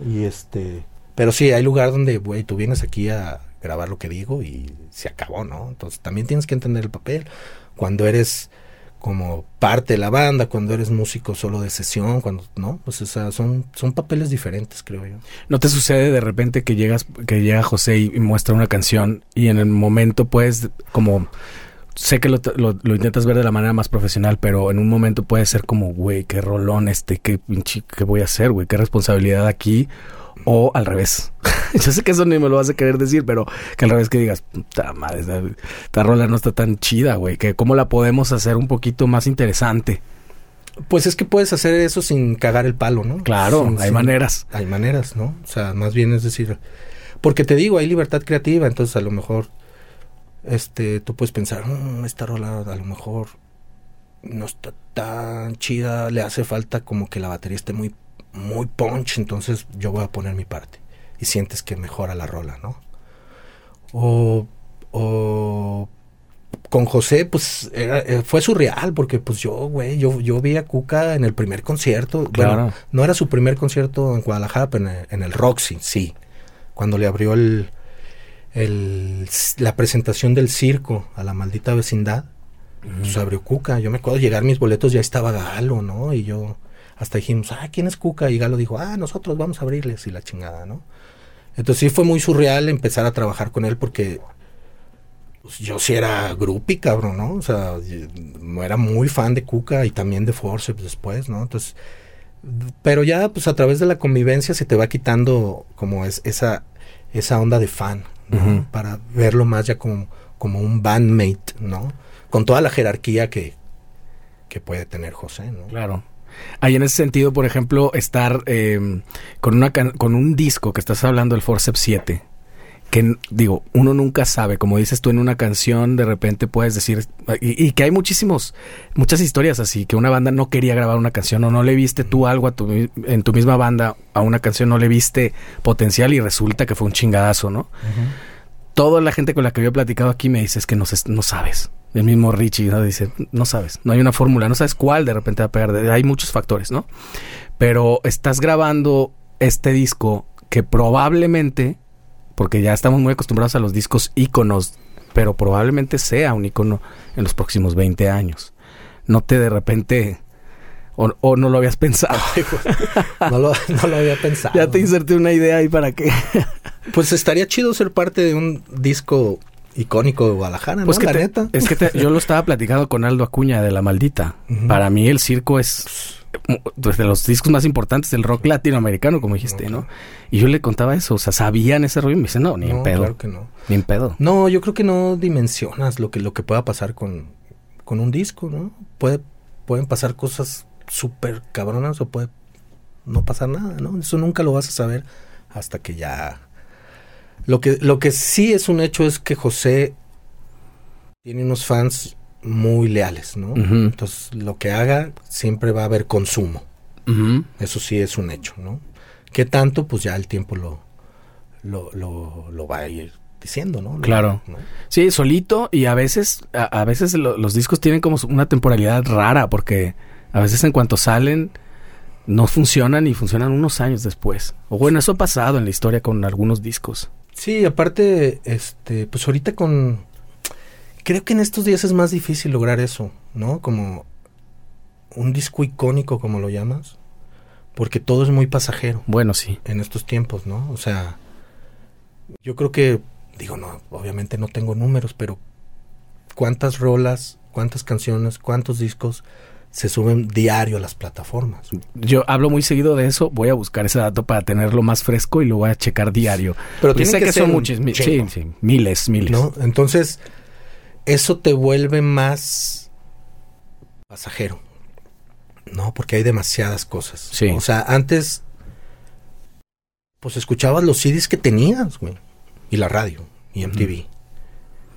Y este, pero sí hay lugar donde, güey, tú vienes aquí a grabar lo que digo y se acabó, ¿no? Entonces también tienes que entender el papel. Cuando eres como parte de la banda, cuando eres músico solo de sesión, cuando no, pues o sea, son son papeles diferentes, creo yo. ¿No te sucede de repente que llegas, que llega José y, y muestra una canción y en el momento puedes como sé que lo, lo- lo intentas ver de la manera más profesional, pero en un momento puede ser como, güey, qué rolón este, qué pinche, qué voy a hacer, güey, qué responsabilidad aquí, o al revés. Yo sé que eso ni me lo vas a querer decir, pero que al revés que digas, puta madre, esta, esta rola no está tan chida, güey, que cómo la podemos hacer un poquito más interesante. Pues es que puedes hacer eso sin cagar el palo, ¿no? Claro, Sin- hay sin- maneras. Hay maneras, ¿no? O sea, más bien es decir, porque te digo, hay libertad creativa, entonces a lo mejor este tú puedes pensar, "Mm, esta rola a lo mejor no está tan chida, le hace falta como que la batería esté muy muy punch, entonces yo voy a poner mi parte y sientes que mejora la rola, ¿no? O o con José, pues era- eh, fue surreal, porque pues yo, güey, yo, yo vi a Cuca en el primer concierto. Claro. Bueno, no era su primer concierto en Guadalajara, pero en el, en el Roxy, sí. Cuando le abrió el, el- la presentación del circo a la maldita vecindad, pues abrió Cuca. Yo me acuerdo llegar mis boletos, ya estaba Galo, ¿no? Y yo, hasta dijimos, ah, ¿quién es Cuca? Y Galo dijo, ah, nosotros vamos a abrirles y la chingada, ¿no? Entonces sí fue muy surreal empezar a trabajar con él porque pues, yo sí era grupi, cabrón, ¿no? O sea, y- no era muy fan de Cuca y también de Forceps después, ¿no? Entonces, pero ya pues a través de la convivencia se te va quitando como es esa esa onda de fan, Para verlo más ya como como un bandmate, ¿no? Con toda la jerarquía que que puede tener José, ¿no? Claro. Ahí en ese sentido, por ejemplo, estar eh, con, una con un disco que estás hablando, el Forceps 7, que digo, uno nunca sabe, como dices tú en una canción, de repente puedes decir, y, y que hay muchísimos, muchas historias así, que una banda no quería grabar una canción o no le viste tú algo a tu, mi- en tu misma banda, a una canción no le viste potencial y resulta que fue un chingadazo, ¿no? Toda la gente con la que yo he platicado aquí me dice es que no, no sabes. El mismo Richie ¿no? dice, no sabes, no hay una fórmula, no sabes cuál de repente va a pegar. Hay muchos factores, ¿no? Pero estás grabando este disco que probablemente, porque ya estamos muy acostumbrados a los discos íconos, pero probablemente sea un ícono en los próximos 20 años. No te de repente, o, o no lo habías pensado. No lo, no lo había pensado. ya te inserté una idea ahí para que... Pues estaría chido ser parte de un disco icónico de Guadalajara, ¿no? Pues que la te- neta. Es que te- yo lo estaba platicando con Aldo Acuña de La Maldita. Para mí el circo es pues, de los discos más importantes del rock latinoamericano, como dijiste, ¿no? Y yo le contaba eso, o sea, ¿sabían ese rollo? Y me dice, no, ni en No, pedo. claro que no. Ni en pedo. No, yo creo que no dimensionas lo que, lo que pueda pasar con, con un disco, ¿no? Puede, pueden pasar cosas súper cabronas o puede no pasar nada, ¿no? Eso nunca lo vas a saber hasta que ya... Lo que, lo que sí es un hecho es que José tiene unos fans muy leales, ¿no? Entonces, lo que haga siempre va a haber consumo. Eso sí es un hecho, ¿no? ¿Qué tanto? Pues ya el tiempo lo, lo, lo, lo va a ir diciendo, ¿no? Claro. ¿No? Sí, solito y a veces, a, a veces lo- los discos tienen como una temporalidad rara porque a veces en cuanto salen no funcionan y funcionan unos años después. O bueno, eso ha pasado en la historia con algunos discos. Sí, aparte, este, pues ahorita con... Creo que en estos días es más difícil lograr eso, ¿no? Como un disco icónico, como lo llamas, porque todo es muy pasajero Bueno, sí. en estos tiempos, ¿no? O sea, yo creo que, digo, no, obviamente no tengo números, pero ¿cuántas rolas, cuántas canciones, cuántos discos se suben diario a las plataformas? Yo hablo muy seguido de eso. Voy a buscar ese dato para tenerlo más fresco y lo voy a checar diario. Pero tiene que que, ser son muchos. mi- Sí, miles, miles. ¿no? Entonces, eso te vuelve más pasajero, ¿no? Porque hay demasiadas cosas. Sí. O sea, antes, pues escuchabas los CDs que tenías, güey, y la radio, y MTV.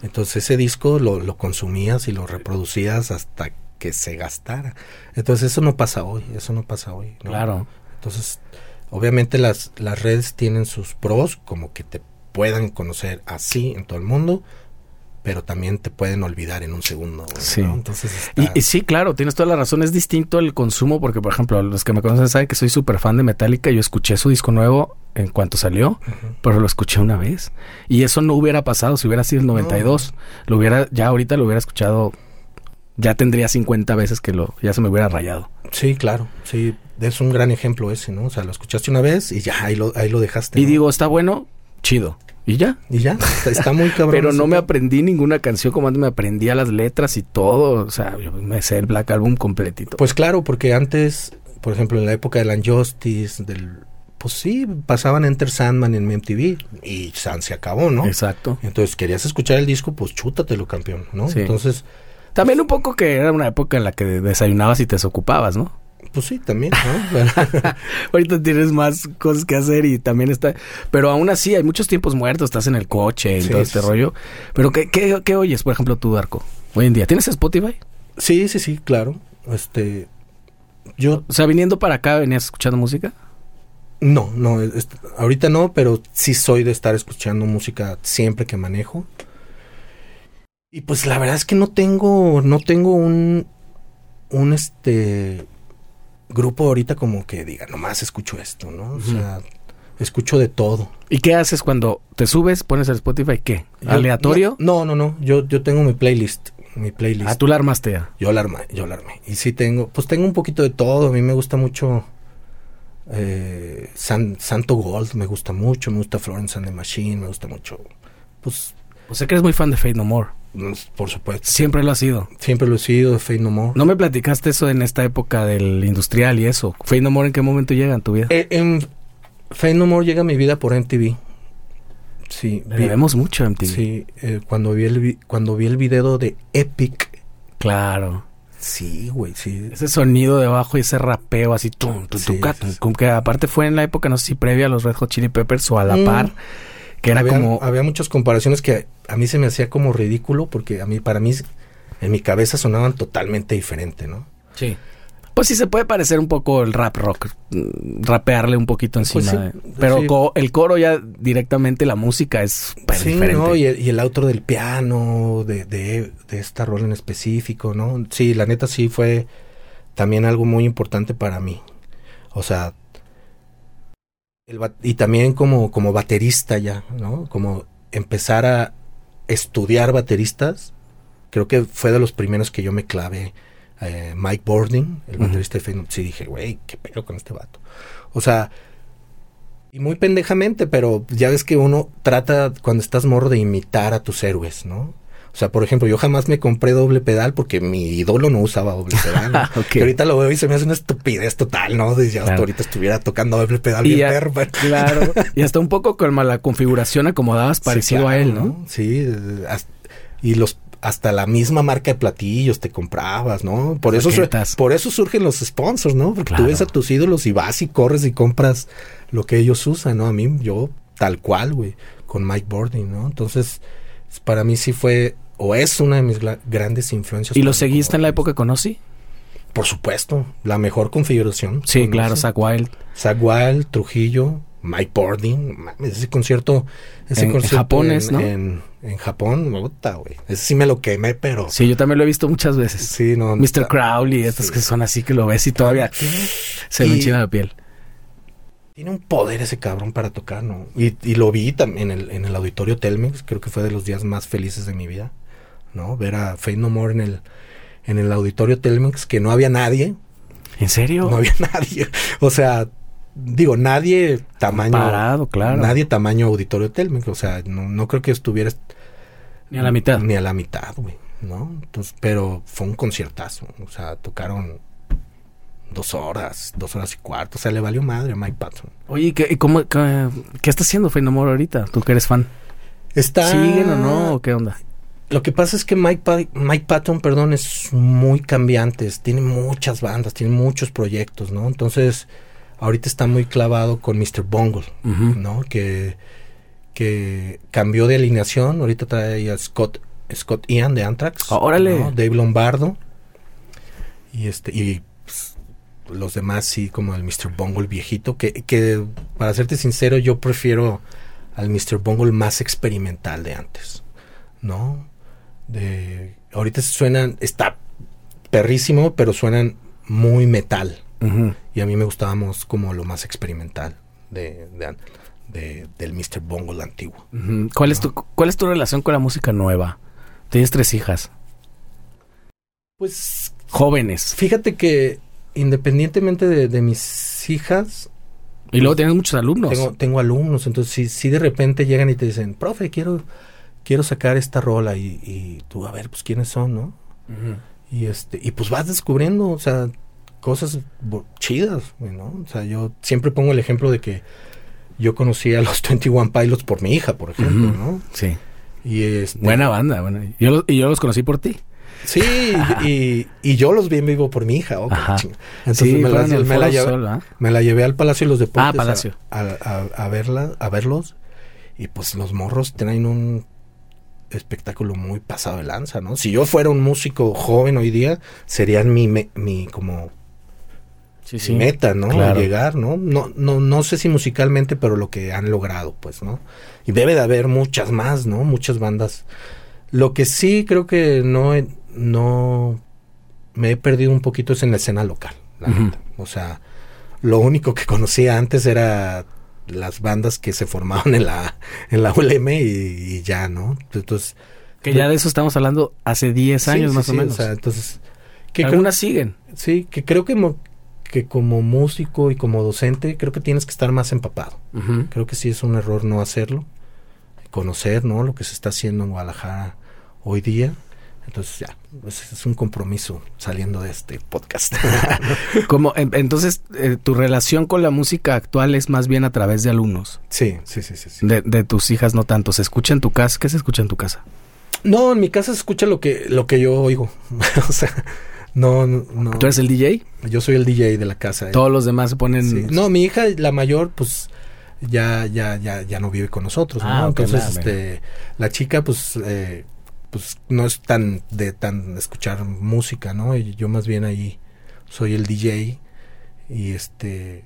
Entonces ese disco lo, lo consumías y lo reproducías hasta que se gastara. Entonces eso no pasa hoy, eso no pasa hoy. ¿no? Claro. Entonces, obviamente las, las redes tienen sus pros, como que te puedan conocer así en todo el mundo, pero también te pueden olvidar en un segundo. Sí. ¿no? Entonces, está- Y, y sí, claro, tienes toda la razón. Es distinto el consumo porque, por ejemplo, los que me conocen saben que soy súper fan de Metallica. Yo escuché su disco nuevo en cuanto salió, pero lo escuché una vez. Y eso no hubiera pasado si hubiera sido el 92. Lo hubiera, ya ahorita lo hubiera escuchado, ya tendría 50 veces que lo, ya se me hubiera rayado. Sí, claro, sí, es un gran ejemplo ese, ¿no? O sea, lo escuchaste una vez y ya, ahí lo, ahí lo dejaste. Y ¿no? digo, está bueno, chido. Y ya. Y ya, está, está muy cabrón. Pero no me aprendí ninguna canción como antes me aprendía las letras y todo. O sea, yo me sé el Black Album completito. Pues claro, porque antes, por ejemplo, en la época del Unjustice, del... Pues sí, pasaban Enter Sandman en MTV y San se acabó, ¿no? Exacto. Entonces, querías escuchar el disco, pues chútatelo, campeón, ¿no? Sí. Entonces, También un poco que era una época en la que desayunabas y te desocupabas, ¿no? pues sí, también, ¿no? Ahorita tienes más cosas que hacer y también está... Pero aún así hay muchos tiempos muertos, estás en el coche y Sí, todo este sí. rollo. Pero ¿qué, qué, qué oyes, por ejemplo, tú, Darko? Hoy en día, ¿tienes Spotify? sí, sí, sí, claro. Este, yo O sea, viniendo para acá, ¿venías escuchando música? No, no, es- ahorita no, pero sí soy de estar escuchando música siempre que manejo. Y pues la verdad es que no tengo, no tengo un, un este grupo ahorita como que diga, nomás escucho esto, ¿no? O sea, escucho de todo. ¿Y qué haces cuando te subes, pones el Spotify? ¿Qué? Yo- ¿Aleatorio? No, no, no. Yo, yo tengo mi playlist. Mi playlist. Ah, tú la armaste ya. Yo la armé, yo la armé. Y sí tengo, pues tengo un poquito de todo. A mí me gusta mucho eh, San- Santo Gold, me gusta mucho. Me gusta Florence and the Machine, me gusta mucho. Pues, O sea que eres muy fan de Fate No More. Por supuesto. Siempre lo has sido. Siempre lo he sido, de Fate No More. No me platicaste eso en esta época del industrial y eso. Fate No More, ¿en qué momento llega en tu vida? Eh, en Fate No More llega a mi vida por MTV. Sí, vi- debemos mucho MTV. sí eh, cuando, vi el, vi- cuando vi el video de Epic. Claro. Sí, güey, sí. Ese sonido debajo y ese rapeo así, tum, tum, Sí, tum, sí. cum, que aparte fue en la época, no sé si previa a los Red Hot Chili Peppers o a la Mm. par, que era había, como... había muchas comparaciones que a mí se me hacía como ridículo porque a mí para mí en mi cabeza sonaban totalmente diferente, ¿no? Sí. Pues sí se puede parecer un poco el rap rock, mm, rapearle un poquito encima. Pues sí, de- pero sí. co- el coro ya directamente la música es sí, diferente. ¿no? Y el, y el outro del piano, de, de, de esta rol en específico, ¿no? Sí, la neta sí fue también algo muy importante para mí. O sea, el y también como, como baterista ya, ¿no? Como empezar a estudiar bateristas, creo que fue de los primeros que yo me clavé. eh, Mike Bording, el baterista de No- sí dije, güey, qué pedo con este vato. O sea, y muy pendejamente, pero ya ves que uno trata cuando estás morro de imitar a tus héroes, ¿no? O sea, por ejemplo, yo jamás me compré doble pedal porque mi ídolo no usaba doble pedal. ¿no? Ok. Que ahorita lo veo y se me hace una estupidez total, ¿no? De ya hasta Claro. ahorita estuviera tocando doble pedal Y bien perro, Claro. y hasta un poco con la configuración acomodabas parecido Sí, a claro, él, ¿no? Sí, hasta- y los hasta la misma marca de platillos te comprabas, ¿no? Por eso por eso surgen los sponsors, ¿no? Porque Claro. tú ves a tus ídolos y vas y corres y compras lo que ellos usan, ¿no? A mí yo tal cual, güey, con Mike Bording, ¿no? Entonces, para mí sí fue o es una de mis grandes influencias. ¿Y lo seguiste en la época con Ozzy? Por supuesto, la mejor configuración. Sí, claro. Zack Wild. Zach Wild, Trujillo, Mike Bording, mames, ese concierto, ese En- en, ¿no? En, en Japón, me gusta, güey. Ese sí me lo quemé, pero Sí, yo también lo he visto muchas veces. sí, no. Mr. Crowley, estos Sí. que son así que lo ves y todavía se me Y- enchina la piel. Tiene un poder ese cabrón para tocar, ¿no? Y, y lo vi también en el, en el auditorio Telmex, creo que fue de los días más felices de mi vida, ¿no? Ver a Fade No More en el, en el auditorio Telmex, que no había nadie, ¿En serio? no había nadie. O sea, digo, nadie tamaño. Parado, claro. Nadie tamaño auditorio Telmex, o sea, no, no creo que estuviera Ni a la mitad. Ni a la mitad, güey, ¿no? Entonces, pero fue un conciertazo, o sea, tocaron dos horas, dos horas y cuarto, o sea, le valió madre a Mike Patton. Oye, ¿y ¿qué, cómo, qué, qué está haciendo Fade No More ahorita? ¿Tú que eres fan? Está... ¿Siguen o no? ¿O qué onda? Lo que pasa es que Mike, Pa- Mike Patton, perdón, es muy cambiante, tiene muchas bandas, tiene muchos proyectos, ¿no? Entonces, ahorita está muy clavado con Mr. Bungle. ¿no? Que, que cambió de alineación, ahorita trae a Scott, Scott Ian de Anthrax, Órale. ¿no? Dave Lombardo, y este, y los demás sí, como el Mr. Bungle viejito, que, que para serte sincero, yo prefiero al Mr. Bungle más experimental de antes, ¿no? De, ahorita suenan, está perrísimo, pero suenan muy metal. Y a mí me gustábamos como lo más experimental de, de- de- del Mr. Bungle antiguo. ¿Cuál, es tu, ¿Cuál es tu relación con la música nueva? Tienes tres hijas, Pues jóvenes. fíjate que independientemente de, de mis hijas, Y luego tienes muchos alumnos. tengo, tengo alumnos, entonces si, si de repente llegan y te dicen, profe, quiero, quiero sacar esta rola y, y tú, a ver, pues quiénes son, ¿no? Y este, y pues vas descubriendo, o sea, cosas chidas, ¿no? O sea, yo siempre pongo el ejemplo de que yo conocí a los 21 Pilots por mi hija, por ejemplo. ¿no? Sí. Y este, Buena banda. Bueno. Yo, los- y yo los conocí por ti. Sí, y, y yo los vi en vivo por mi hija, oh. Entonces sí, me, la, me la llevé, Sol, ¿ah? me la llevé al Palacio de los Deportes Ah, Palacio. A, a- a verla, a verlos. Y pues los morros traen un espectáculo muy pasado de lanza, ¿no? Si yo fuera un músico joven hoy día, serían mi, me- mi como Sí, mi meta, ¿no? claro. Llegar, ¿no? ¿no? No no sé si musicalmente, pero lo que han logrado, pues, ¿no? Y debe de haber muchas más, ¿no? Muchas bandas Lo que sí creo que no, he- no me he perdido un poquito es en la escena local, la neta. O sea, lo único que conocía antes era las bandas que se formaban en la, en la ULM y, y ya, ¿no? Entonces... Que ya de eso estamos hablando hace 10 sí, años sí, más sí, o menos. sea, entonces... Que creo- Algunas siguen. sí, que creo que, mo- que como músico y como docente, creo que tienes que estar más empapado. Creo que sí es un error no hacerlo. Conocer, ¿no? Lo que se está haciendo en Guadalajara hoy día. Entonces ya, pues, es un compromiso saliendo de este podcast. Como, en- entonces, eh, tu relación con la música actual es más bien a través de alumnos. sí, sí, sí, sí. sí. De, de tus hijas no tanto. ¿Se escucha en tu casa? ¿Qué se escucha en tu casa? No, en mi casa se escucha lo que, lo que yo oigo. o sea, no, no, no. ¿Tú eres el DJ? Yo soy el DJ de la casa. Todos los demás se ponen... Sí. No, mi hija, la mayor, pues ya, ya, ya, ya no vive con nosotros, ¿no? Ah, ok, Entonces, este, la chica, pues, eh, pues no es tan de tan escuchar música, ¿no? Y yo más bien ahí soy el DJ y este,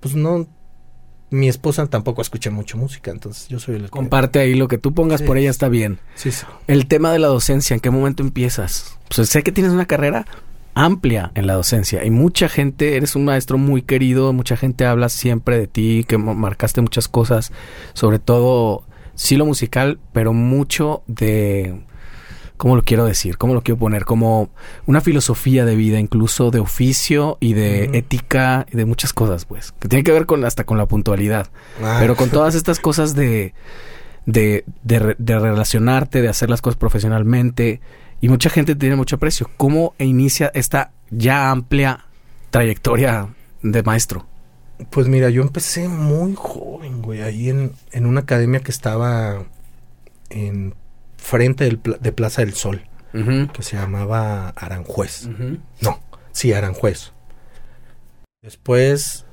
pues no, mi esposa tampoco escucha mucho música, entonces yo soy el que- Comparte ahí lo que tú pongas Sí. por ella está bien. Sí, sí. El tema de la docencia, ¿en qué momento empiezas? Pues sé que tienes una carrera amplia en la docencia y mucha gente, eres un maestro muy querido, mucha gente habla siempre de ti, que marcaste muchas cosas, sobre todo sí lo musical, pero mucho de ¿cómo lo quiero decir? ¿Cómo lo quiero poner? Como una filosofía de vida, incluso de oficio y de ética y de muchas cosas, pues, que tiene que ver con hasta con la puntualidad. Ah, Pero con todas estas cosas de, de, de, de relacionarte, de hacer las cosas profesionalmente, y mucha gente tiene mucho aprecio. ¿Cómo inicia esta ya amplia trayectoria de maestro? Pues mira, yo empecé muy joven, güey, ahí en, en una academia que estaba en frente del de Plaza del Sol, que se llamaba Aranjuez. No, sí, Aranjuez. Después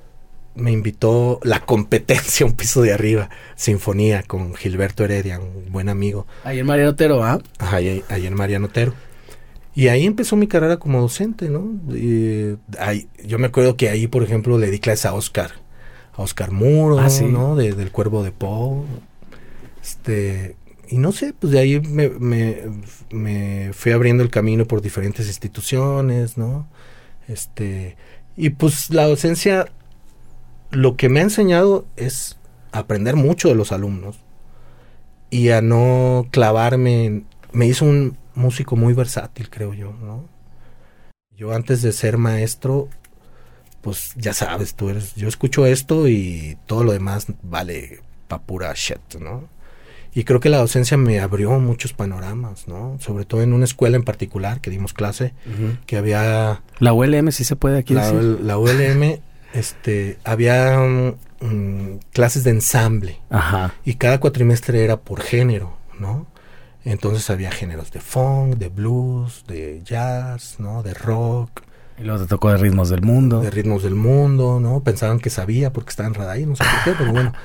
me invitó la competencia, un piso de arriba, Sinfonía, con Gilberto Heredia, un buen amigo, Ahí en Mariano Otero, ¿ah? ajá, ahí, ahí en Mariano Otero. Y ahí empezó mi carrera como docente, ¿no? Y ahí- yo me acuerdo que ahí, por ejemplo, le di clases a Oscar, a Oscar Muro, Ah, sí. ¿no? De- del Cuervo de Poe. Este, y no sé, pues de ahí me, me, fui abriendo el camino por diferentes instituciones, ¿no? Este, y pues la docencia, lo que me ha enseñado es aprender mucho de los alumnos y a no clavarme en, me hizo un músico muy versátil, creo yo, ¿no? Yo antes de ser maestro, pues ya sabes, tú eres, yo escucho esto y todo lo demás vale pa' pura shit, ¿no? Y creo que la docencia me abrió muchos panoramas, ¿no? Sobre todo en una escuela en particular que dimos clase, que había La ULM sí se puede aquí la, decir. la ULM, este, había mm, mm, clases de ensamble Ajá. y cada cuatrimestre era por género, ¿no? Entonces había géneros de funk, de blues, de jazz, ¿no? De rock, Y luego te tocó de ritmos del mundo. de ritmos del mundo, ¿no? Pensaban que sabía porque estaba en Radai, no sé por qué, pero bueno.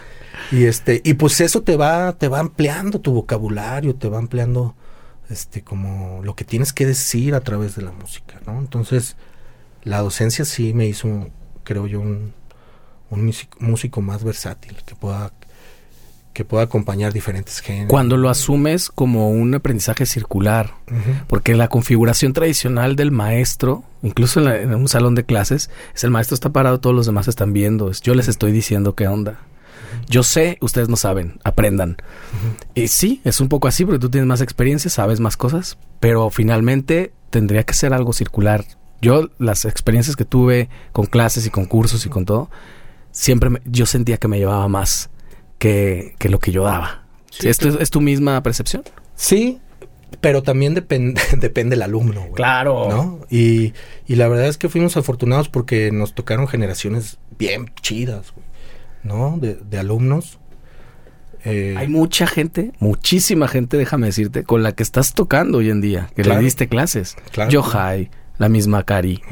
Y este, y pues eso te va, te va ampliando tu vocabulario, te va ampliando este como lo que tienes que decir a través de la música, ¿no? Entonces, la docencia sí me hizo, creo yo, un, un músico, músico más versátil, que pueda, que pueda acompañar diferentes géneros. Cuando lo asumes como un aprendizaje circular. Porque la configuración tradicional del maestro, incluso en, la- en un salón de clases, es el maestro está parado, todos los demás están viendo. yo les estoy diciendo qué onda. Yo sé, ustedes no saben, aprendan. Y sí, es un poco así porque tú tienes más experiencia, sabes más cosas, pero finalmente tendría que ser algo circular. Yo, las experiencias que tuve con clases y con cursos y con todo, siempre me- yo sentía que me llevaba más que, que lo que yo daba. Sí, ¿Esto es, es tu misma percepción? Sí, pero también depende, depende del alumno, güey. Claro. ¿no? Y, y la verdad es que fuimos afortunados porque nos tocaron generaciones bien chidas, güey, ¿no? De, de alumnos. Eh, Hay mucha gente, muchísima gente, déjame decirte, con la que estás tocando hoy en día, que Claro. le diste clases. Claro. Yohai, la misma Cari.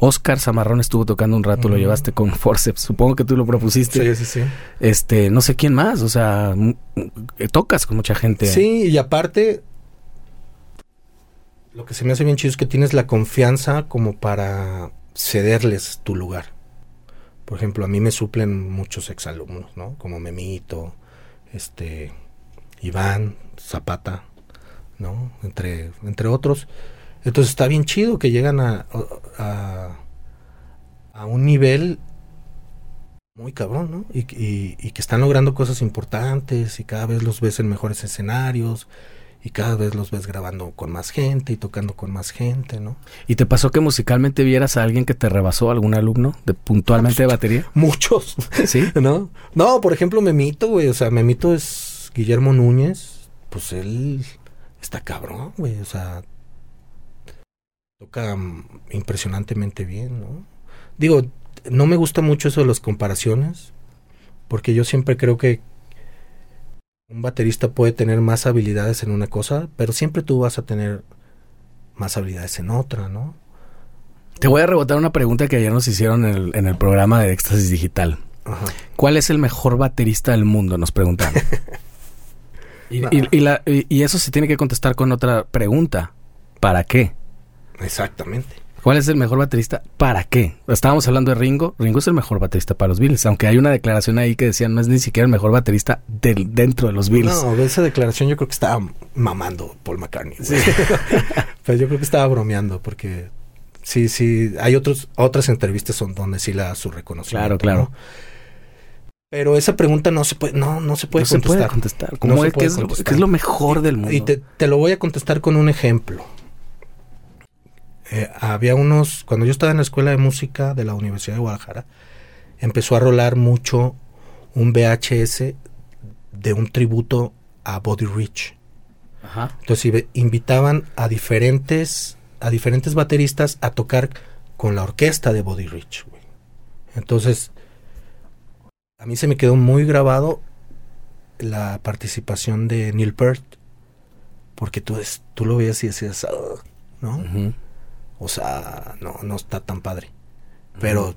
Oscar Zamarrón estuvo tocando un rato, lo llevaste con Forceps. Supongo que tú lo propusiste. Sí, sí, sí. Este, no sé quién más, o sea, m- tocas con mucha gente. Sí, y aparte, lo que se me hace bien chido es que tienes la confianza como para cederles tu lugar. Por ejemplo, a mí me suplen muchos exalumnos, ¿no? Como Memito, este, Iván, Zapata, ¿no? Entre, entre otros. Entonces está bien chido que llegan a, a, un nivel muy cabrón, ¿no? Y, que están logrando cosas importantes y cada vez los ves en mejores escenarios y cada vez los ves grabando con más gente y tocando con más gente, ¿no? ¿Y te pasó que musicalmente vieras a alguien que te rebasó, algún alumno, de puntualmente de batería? Muchos. ¿Sí? ¿No? No, por ejemplo, Memito, güey, o sea, Memito es Guillermo Núñez, pues él está cabrón, güey, o sea, toca impresionantemente bien, ¿no? Digo, no me gusta mucho eso de las comparaciones, porque yo siempre creo que un baterista puede tener más habilidades en una cosa, pero siempre tú vas a tener más habilidades en otra, ¿no? Te voy a rebotar una pregunta que ayer nos hicieron en el, en el programa de Éxtasis Digital. Ajá. ¿Cuál es el mejor baterista del mundo? Nos preguntaron. y, y, y, la, y eso se tiene que contestar con otra pregunta. ¿Para qué? Exactamente. ¿Cuál es el mejor baterista? ¿Para qué? Estábamos hablando de Ringo. Ringo es el mejor baterista para los Beatles, aunque hay una declaración ahí que decía no es ni siquiera el mejor baterista del, dentro de los Beatles. No, de esa declaración yo creo que estaba mamando Paul McCartney. Sí. Pero yo creo que estaba bromeando porque sí, sí, hay otros, otras entrevistas son donde sí le da su reconocimiento. Claro, claro. ¿no? Pero esa pregunta no se puede, no, no se puede no contestar. Se puede contestar. ¿Cómo no es, que es, contestar. ¿Qué es lo mejor del mundo? Y te, te lo voy a contestar con un ejemplo. Eh, había unos, cuando yo estaba en la escuela de música de la Universidad de Guadalajara, empezó a rolar mucho un VHS de un tributo a Body Rich. Ajá. Entonces invitaban a diferentes, a diferentes bateristas a tocar con la orquesta de Body Rich. Güey. Entonces, a mí se me quedó muy grabado la participación de Neil Peart, porque tú, es, tú lo veías y decías, oh, ¿no? Uh -huh. O sea, no, no está tan padre. Pero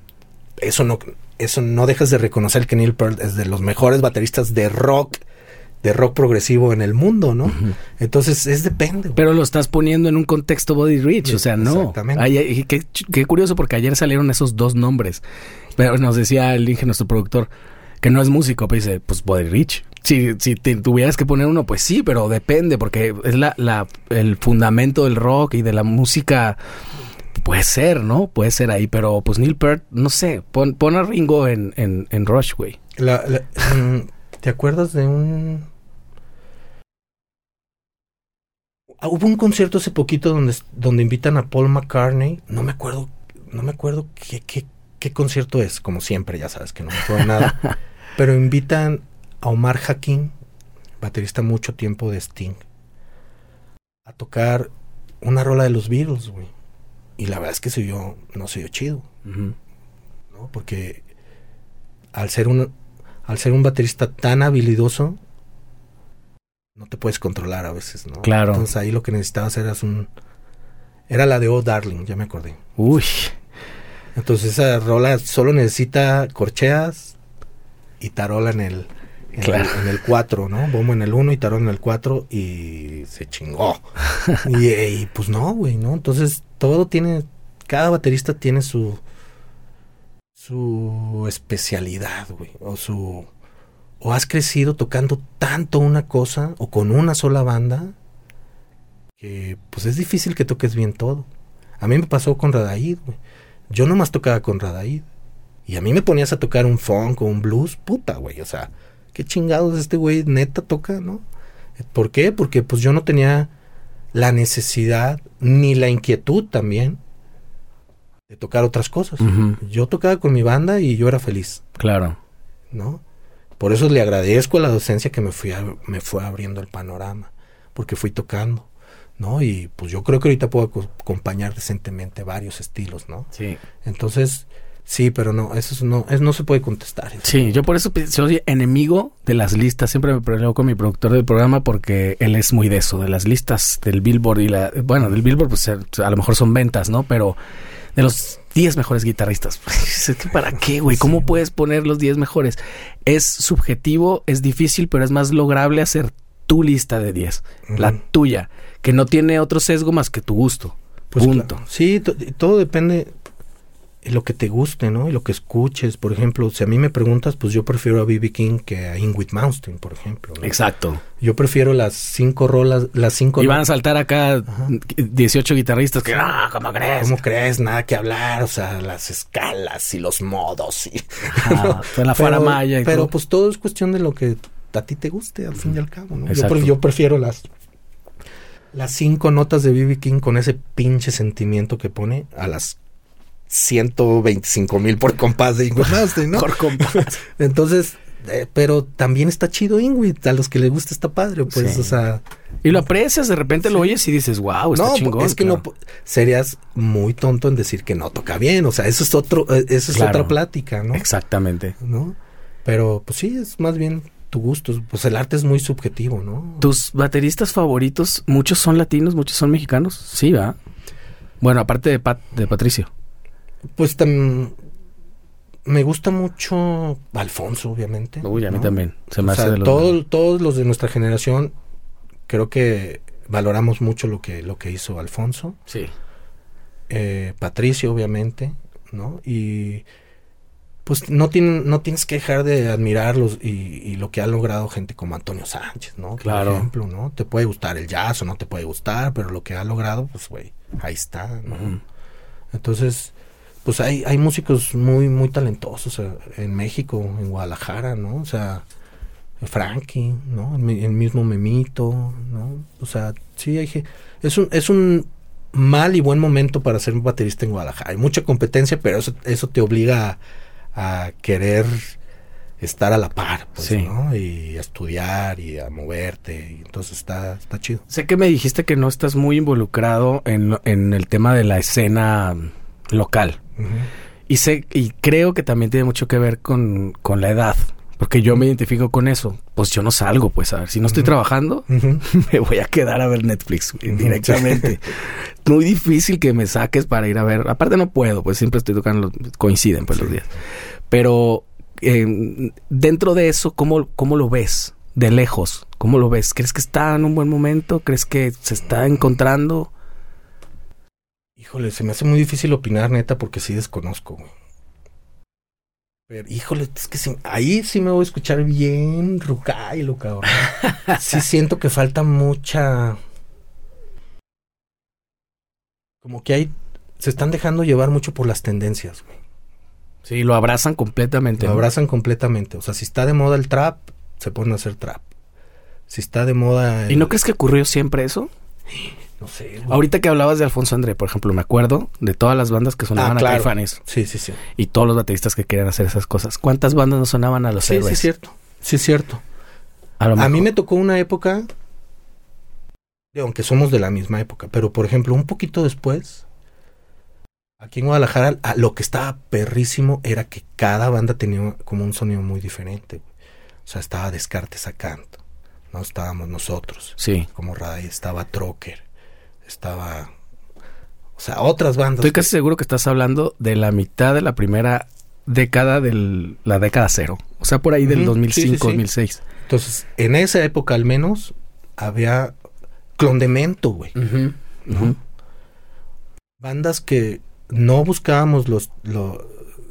eso no, eso no dejas de reconocer que Neil Peart es de los mejores bateristas de rock, de rock progresivo en el mundo, ¿no? Uh -huh. Entonces, es depende. Güey. Pero lo estás poniendo en un contexto Body Rich, sí, o sea, no. Exactamente. Ay, ay, qué, qué, curioso porque ayer salieron esos dos nombres. Pero nos decía el Inge, nuestro productor, que no es músico, pero dice, pues Body Rich. Si, si te tuvieras que poner uno, pues sí, pero depende, porque es la, la, el fundamento del rock y de la música. Puede ser, ¿no? Puede ser ahí, pero pues Neil Peart, no sé, pon, pon a Ringo en, en, en Rush, güey. La, la, ¿Te acuerdas de un... Ah, hubo un concierto hace poquito donde, donde invitan a Paul McCartney, no me acuerdo, no me acuerdo qué, qué, qué concierto es, como siempre, ya sabes que no me acuerdo nada, pero invitan a Omar Hakim, baterista mucho tiempo de Sting, a tocar una rola de los Beatles, güey. Y la verdad es que se oyó, no se oyó chido. Uh -huh. ¿no? Porque al ser un al ser un baterista tan habilidoso, no te puedes controlar a veces, ¿no? Claro. Entonces ahí lo que necesitabas era un era la de Oh Darling, ya me acordé. Uy. Entonces esa rola solo necesita corcheas y tarola en el en, claro. el, en el 4, ¿no? Bombo en el 1 y tarón en el 4 y se chingó. y, y, pues no, güey, ¿no? Entonces todo tiene, cada baterista tiene su, su especialidad, güey, o su, o has crecido tocando tanto una cosa o con una sola banda que pues es difícil que toques bien todo. A mí me pasó con Radaid, güey. Yo nomás tocaba con Radaid. Y a mí me ponías a tocar un funk o un blues, puta, güey, o sea, qué chingados este güey neta toca, ¿no? ¿Por qué? Porque pues yo no tenía la necesidad ni la inquietud también de tocar otras cosas. Uh -huh. Yo tocaba con mi banda y yo era feliz. Claro. ¿No? Por eso le agradezco a la docencia que me fui a, me fue abriendo el panorama, porque fui tocando, ¿no? Y pues yo creo que ahorita puedo acompañar decentemente varios estilos, ¿no? Sí. Entonces, Sí, pero no, eso no, eso no se puede contestar. Sí, yo por eso soy enemigo de las listas. Siempre me peleo con mi productor del programa porque él es muy de eso, de las listas del Billboard y la, bueno, del Billboard pues a lo mejor son ventas, ¿no? Pero de los 10 mejores guitarristas. ¿Para qué, güey? ¿Cómo sí. puedes poner los 10 mejores? Es subjetivo, es difícil, pero es más lograble hacer tu lista de 10, uh -huh. la tuya, que no tiene otro sesgo más que tu gusto. Pues punto. Claro. Sí, todo depende lo que te guste, ¿no? Y lo que escuches. Por ejemplo, si a mí me preguntas, pues yo prefiero a B.B. King que a Ingrid Mountain, por ejemplo. ¿no? Exacto. Yo prefiero las cinco rolas, las cinco... Y van a saltar acá Ajá. 18 guitarristas que, ah, ¿cómo crees? ¿Cómo crees? Nada que hablar, o sea, las escalas y los modos y... Ajá, ¿no? la y Pero todo. pues todo es cuestión de lo que a ti te guste, al fin y al cabo, ¿no? Yo, yo, prefiero las las cinco notas de B.B. King con ese pinche sentimiento que pone a las 125 mil por compás de Ingrid Malmsteen, ¿no? por compás. Entonces, eh, pero también está chido Ingrid, a los que les gusta está padre, pues, sí. o sea... Y lo aprecias, de repente sí. lo oyes y dices, wow, está no, chingón. es que claro. no, serías muy tonto en decir que no toca bien, o sea, eso es otro, eh, eso es claro. otra plática, ¿no? Exactamente. ¿No? Pero, pues sí, es más bien tu gusto, pues el arte es muy subjetivo, ¿no? ¿Tus bateristas favoritos, muchos son latinos, muchos son mexicanos? Sí, va. Bueno, aparte de, Pat, de Patricio. Pues me gusta mucho Alfonso, obviamente. Uy, a mí ¿no? también. Se me o hace sea, de los todo, todos los de nuestra generación, creo que valoramos mucho lo que, lo que hizo Alfonso. Sí. Eh, Patricio, obviamente, ¿no? Y pues no, tienen, no tienes que dejar de admirarlos y, y, lo que ha logrado gente como Antonio Sánchez, ¿no? Por claro. ejemplo, ¿no? Te puede gustar el jazz o no te puede gustar, pero lo que ha logrado, pues, güey, ahí está, ¿no? Uh -huh. Entonces, pues hay, hay músicos muy, muy talentosos eh, en México, en Guadalajara, ¿no? O sea, Frankie, ¿no? El, el, mismo Memito, ¿no? O sea, sí, hay es un, es un mal y buen momento para ser un baterista en Guadalajara. Hay mucha competencia, pero eso, eso te obliga a, a querer estar a la par, pues, sí. ¿no? Y a estudiar y a moverte. Y entonces está, está chido. Sé que me dijiste que no estás muy involucrado en, en el tema de la escena local. Uh -huh. Y sé, y creo que también tiene mucho que ver con, con la edad. Porque yo me identifico con eso. Pues yo no salgo, pues, a ver, si no estoy trabajando, me voy a quedar a ver Netflix directamente. Muy difícil que me saques para ir a ver. Aparte no puedo, pues siempre estoy tocando, los- coinciden pues los días. Pero eh, dentro de eso, ¿cómo, ¿cómo lo ves? De lejos, ¿cómo lo ves? ¿Crees que está en un buen momento? ¿Crees que se está encontrando? Híjole, se me hace muy difícil opinar, neta, porque sí desconozco, güey. Pero, híjole, es que sí- ahí sí me voy a escuchar bien rucailo, cabrón. sí siento que falta mucha... Como que hay... Se están dejando llevar mucho por las tendencias, güey. Sí, lo abrazan completamente. Lo ¿no? abrazan completamente. O sea, si está de moda el trap, se ponen a hacer trap. Si está de moda... el- ¿Y no crees que ocurrió siempre eso? No sé. güey. Ahorita que hablabas de Alfonso André, por ejemplo, me acuerdo de todas las bandas que sonaban Ah, a claro. Caifanes Sí, sí, sí. y todos los bateristas que querían hacer esas cosas. ¿Cuántas bandas no sonaban a los Sí, sí, es cierto. Sí, es cierto. A, lo A mí me tocó una época, aunque somos de la misma época, pero por ejemplo, un poquito después, aquí en Guadalajara, a- lo que estaba perrísimo era que cada banda tenía como un sonido muy diferente. güey. O sea, estaba Descartes a canto, no estábamos nosotros, Sí. como Ray, estaba Trocker, estaba, o sea, otras bandas. Estoy casi seguro que estás hablando de la mitad de la primera década de la década cero. O sea, por ahí del Ujú, 2005, sí, sí, sí. 2006. Entonces, en esa época al menos, había clondemento, güey. Ujú. bandas que no buscábamos los, lo,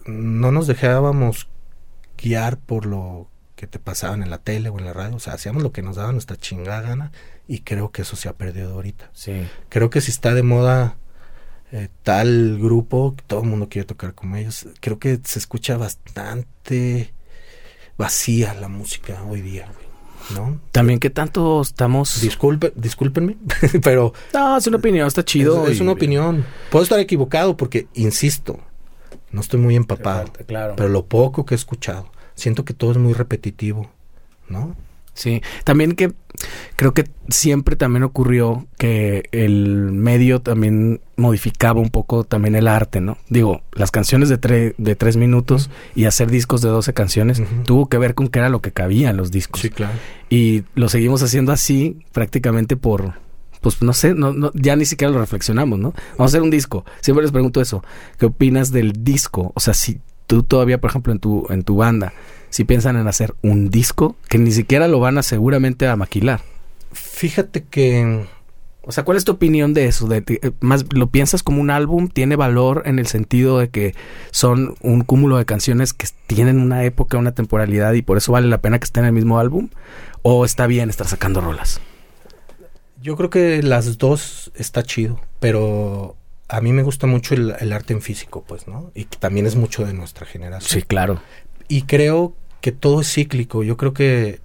no nos dejábamos guiar por lo que te pasaban en la tele o en la radio, o sea, hacíamos lo que nos daba nuestra chingada gana y creo que eso se ha perdido ahorita. Sí. Creo que si está de moda eh, tal grupo, todo el mundo quiere tocar como ellos, creo que se escucha bastante vacía la música hoy día, güey, ¿no? También que tanto estamos... Disculpe, discúlpenme, pero No, es una opinión, está chido. es, es una opinión. Puedo estar equivocado porque, insisto, no estoy muy empapado. Claro. Pero lo poco que he escuchado, siento que todo es muy repetitivo, ¿no? Sí, también que creo que siempre también ocurrió que el medio también modificaba un poco también el arte, ¿no? Digo, las canciones de, tre- de tres minutos y hacer discos de 12 canciones tuvo que ver con que era lo que cabía en los discos. claro. Y lo seguimos haciendo así prácticamente por, pues no sé, no, no, ya ni siquiera lo reflexionamos, ¿no? Vamos a hacer un disco. Siempre les pregunto eso. ¿Qué opinas del disco? O sea, si tú todavía, por ejemplo, en tu, en tu banda, si piensan en hacer un disco, que ni siquiera lo van a seguramente a maquilar. Fíjate que O sea, ¿cuál es tu opinión de eso? De, de- más lo piensas como un álbum, tiene valor en el sentido de que son un cúmulo de canciones que tienen una época, una temporalidad y por eso vale la pena que estén en el mismo álbum, o está bien estar sacando rolas. Yo creo que las dos está chido, pero a mí me gusta mucho el, el arte en físico, pues, ¿no? Y que también es mucho de nuestra generación. Sí, claro. Y creo que todo es cíclico. Yo creo que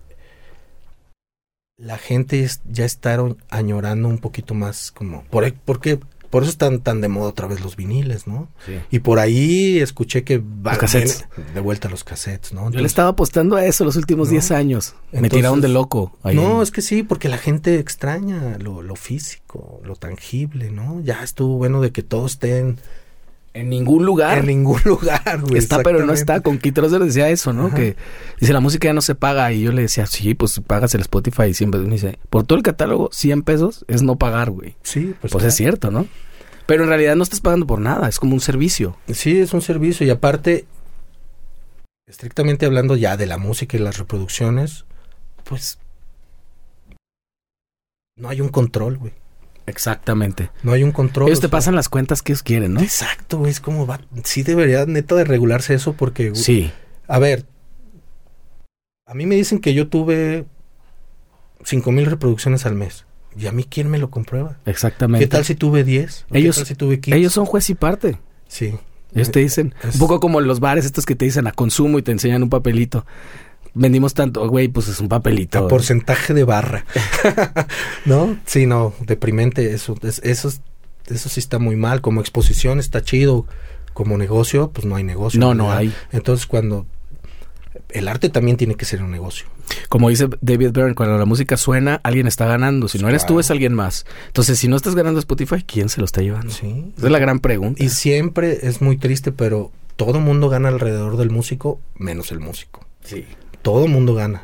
la gente ya está añorando un poquito más como... Por, porque, por eso están tan de moda otra vez los viniles, ¿no? Sí. Y por ahí escuché que va Los cassettes. viene de vuelta los cassettes, ¿no? Yo le estaba apostando a eso los últimos ¿No? 10 años. Me tiraron de loco. ahí No, es que sí, porque la gente extraña lo, lo físico, lo tangible, ¿no? Ya estuvo bueno de que todo esté en, ningún lugar. en ningún lugar, güey. Está, pero no está. Con Keith Rosser decía eso, ¿no? Ajá. Que dice, la música ya no se paga. Y yo le decía, sí, pues pagas el Spotify y 100 pesos. Me dice, por todo el catálogo, 100 pesos es no pagar, güey. Sí, pues, Pues, claro. es cierto, ¿no? Pero en realidad no estás pagando por nada. Es como un servicio. Sí, es un servicio y aparte, estrictamente hablando ya de la música y las reproducciones, pues no hay un control, güey. Exactamente. No hay un control. Ellos o te sea, pasan las cuentas que ellos quieren, ¿no? Exacto, güey, es como va. Sí debería neta de regularse eso porque, Sí. a ver, a mí me dicen que yo tuve cinco mil reproducciones al mes. ¿Y a mí quién me lo comprueba? Exactamente. ¿Qué tal si tuve 10? ¿O Ellos- ¿Qué tal si tuve 15? Ellos son juez y parte. Sí. Ellos te dicen, Es- un poco como los bares estos que te dicen a consumo y te enseñan un papelito. Vendimos tanto, güey, pues es un papelito. A porcentaje de barra. ¿No? Sí, no, deprimente. Eso, es- eso, es- eso sí está muy mal. Como exposición está chido. Como negocio, pues no hay negocio. No, no hay. Entonces, cuando. El arte también tiene que ser un negocio. Como dice David Byrne, cuando la música suena, alguien está ganando. Si no eres tú, Claro. es alguien más. Entonces, si no estás ganando Spotify, ¿quién se lo está llevando? Sí. Esa es la gran pregunta. Y siempre es muy triste, pero todo mundo gana alrededor del músico, menos el músico. Sí. Todo mundo gana.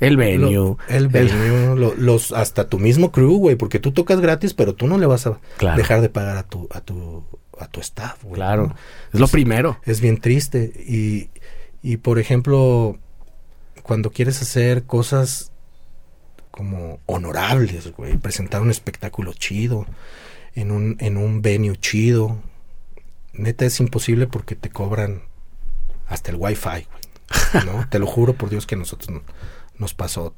El venue. Lo- el venue, lo- los, hasta tu mismo crew, güey, porque tú tocas gratis, pero tú no le vas a Claro. dejar de pagar a tu, a tu, a tu staff, güey. Claro. ¿no? Es lo primero. Es bien triste. Y, y por ejemplo, cuando quieres hacer cosas como honorables, güey, presentar un espectáculo chido, en un, en un venue chido, neta es imposible porque te cobran hasta el wifi, güey. ¿no? te lo juro por Dios que a nosotros no- nos pasó.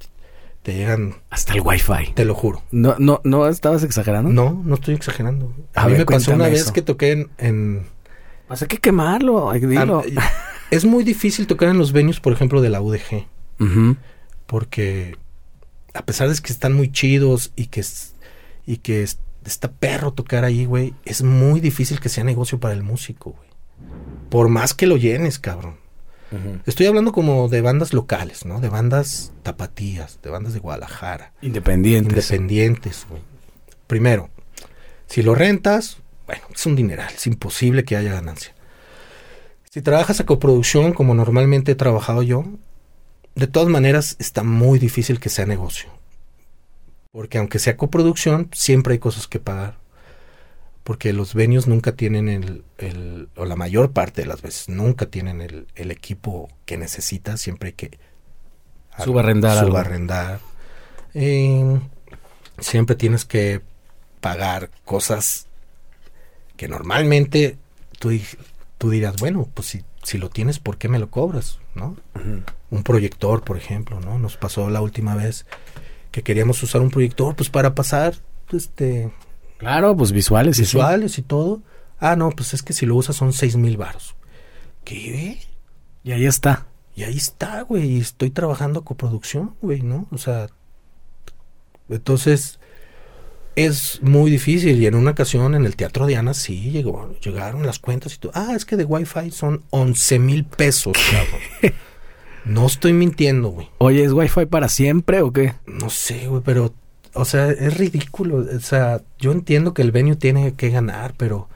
Te llegan, Hasta el wifi. te lo juro. No, no, no estabas exagerando. No, no estoy exagerando. A, A mí ver, me pasó una vez eso. que toqué en- en Pues hay que quemarlo, hay que dilo. Es muy difícil tocar en los venues, por ejemplo, de la UDG, porque a pesar de que están muy chidos y que es- y que es- está perro tocar ahí, güey, es muy difícil que sea negocio para el músico, güey. Por más que lo llenes, cabrón. Estoy hablando como de bandas locales, ¿no? De bandas tapatías, de bandas de Guadalajara, Independientes. independientes, güey. Primero, si lo rentas, bueno, es un dineral, es imposible que haya ganancia. Si trabajas a coproducción, como normalmente he trabajado yo, de todas maneras está muy difícil que sea negocio. Porque aunque sea coproducción, siempre hay cosas que pagar. Porque los venues nunca tienen el, el- o la mayor parte de las veces, nunca tienen el, el equipo que necesitas, siempre hay que Subarrendar subarrendar. Eh, siempre tienes que pagar cosas que normalmente tú, tú dirás, bueno, pues si, si lo tienes, ¿por qué me lo cobras? ¿No? Un proyector, por ejemplo, ¿no? Nos pasó la última vez que queríamos usar un proyector, pues para pasar, este, Claro, pues visuales. y sí. visuales y todo. Ah, no, pues es que si lo usas son seis mil baros. ¿Qué? Y ahí está. Y ahí está, güey. y Estoy trabajando coproducción, güey, ¿no? O sea, entonces es muy difícil. Y en una ocasión en el Teatro Diana sí llegó, llegaron las cuentas y tú, ah, es que de Wi-Fi son 11 mil pesos, cabrón. no estoy mintiendo, güey. Oye, ¿es wifi para siempre o qué? No sé, güey, pero, o sea, es ridículo. O sea, yo entiendo que el venue tiene que ganar, pero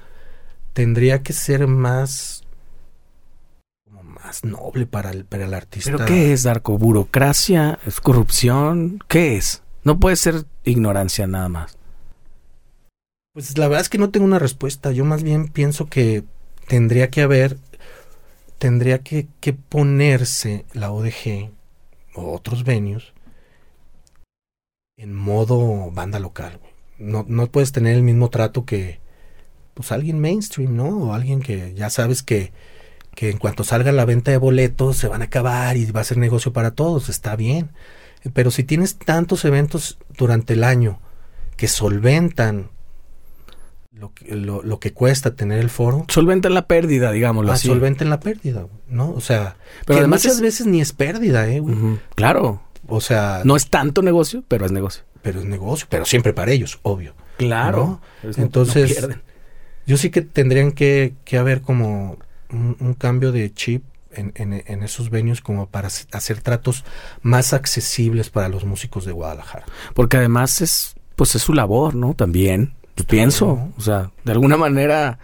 tendría que ser más, como más noble para el, para el artista. ¿Pero qué es, Darko? ¿Burocracia? ¿Es corrupción? ¿Qué es? No puede ser ignorancia nada más. Pues la verdad es que no tengo una respuesta. Yo más bien pienso que tendría que haber, tendría que, que ponerse la ODG o otros venues en modo banda local, no, no puedes tener el mismo trato que pues alguien mainstream, ¿no? O alguien que ya sabes que, que en cuanto salga la venta de boletos se van a acabar y va a ser negocio para todos, está bien. Pero si tienes tantos eventos durante el año que solventan lo que, lo, que cuesta tener el foro. Solventan la pérdida, digámoslo ah, así. Solventan la pérdida, ¿no? O sea, pero además muchas veces ni es pérdida, ¿eh? Claro. O sea... No es tanto negocio, pero es negocio. Pero es negocio, pero siempre para ellos, obvio. Claro. Entonces, yo sí que tendrían que, que haber como un, cambio de chip en, en, esos venues como para hacer tratos más accesibles para los músicos de Guadalajara. Porque además es, pues es su labor, ¿no? También, pienso. O sea, de alguna manera,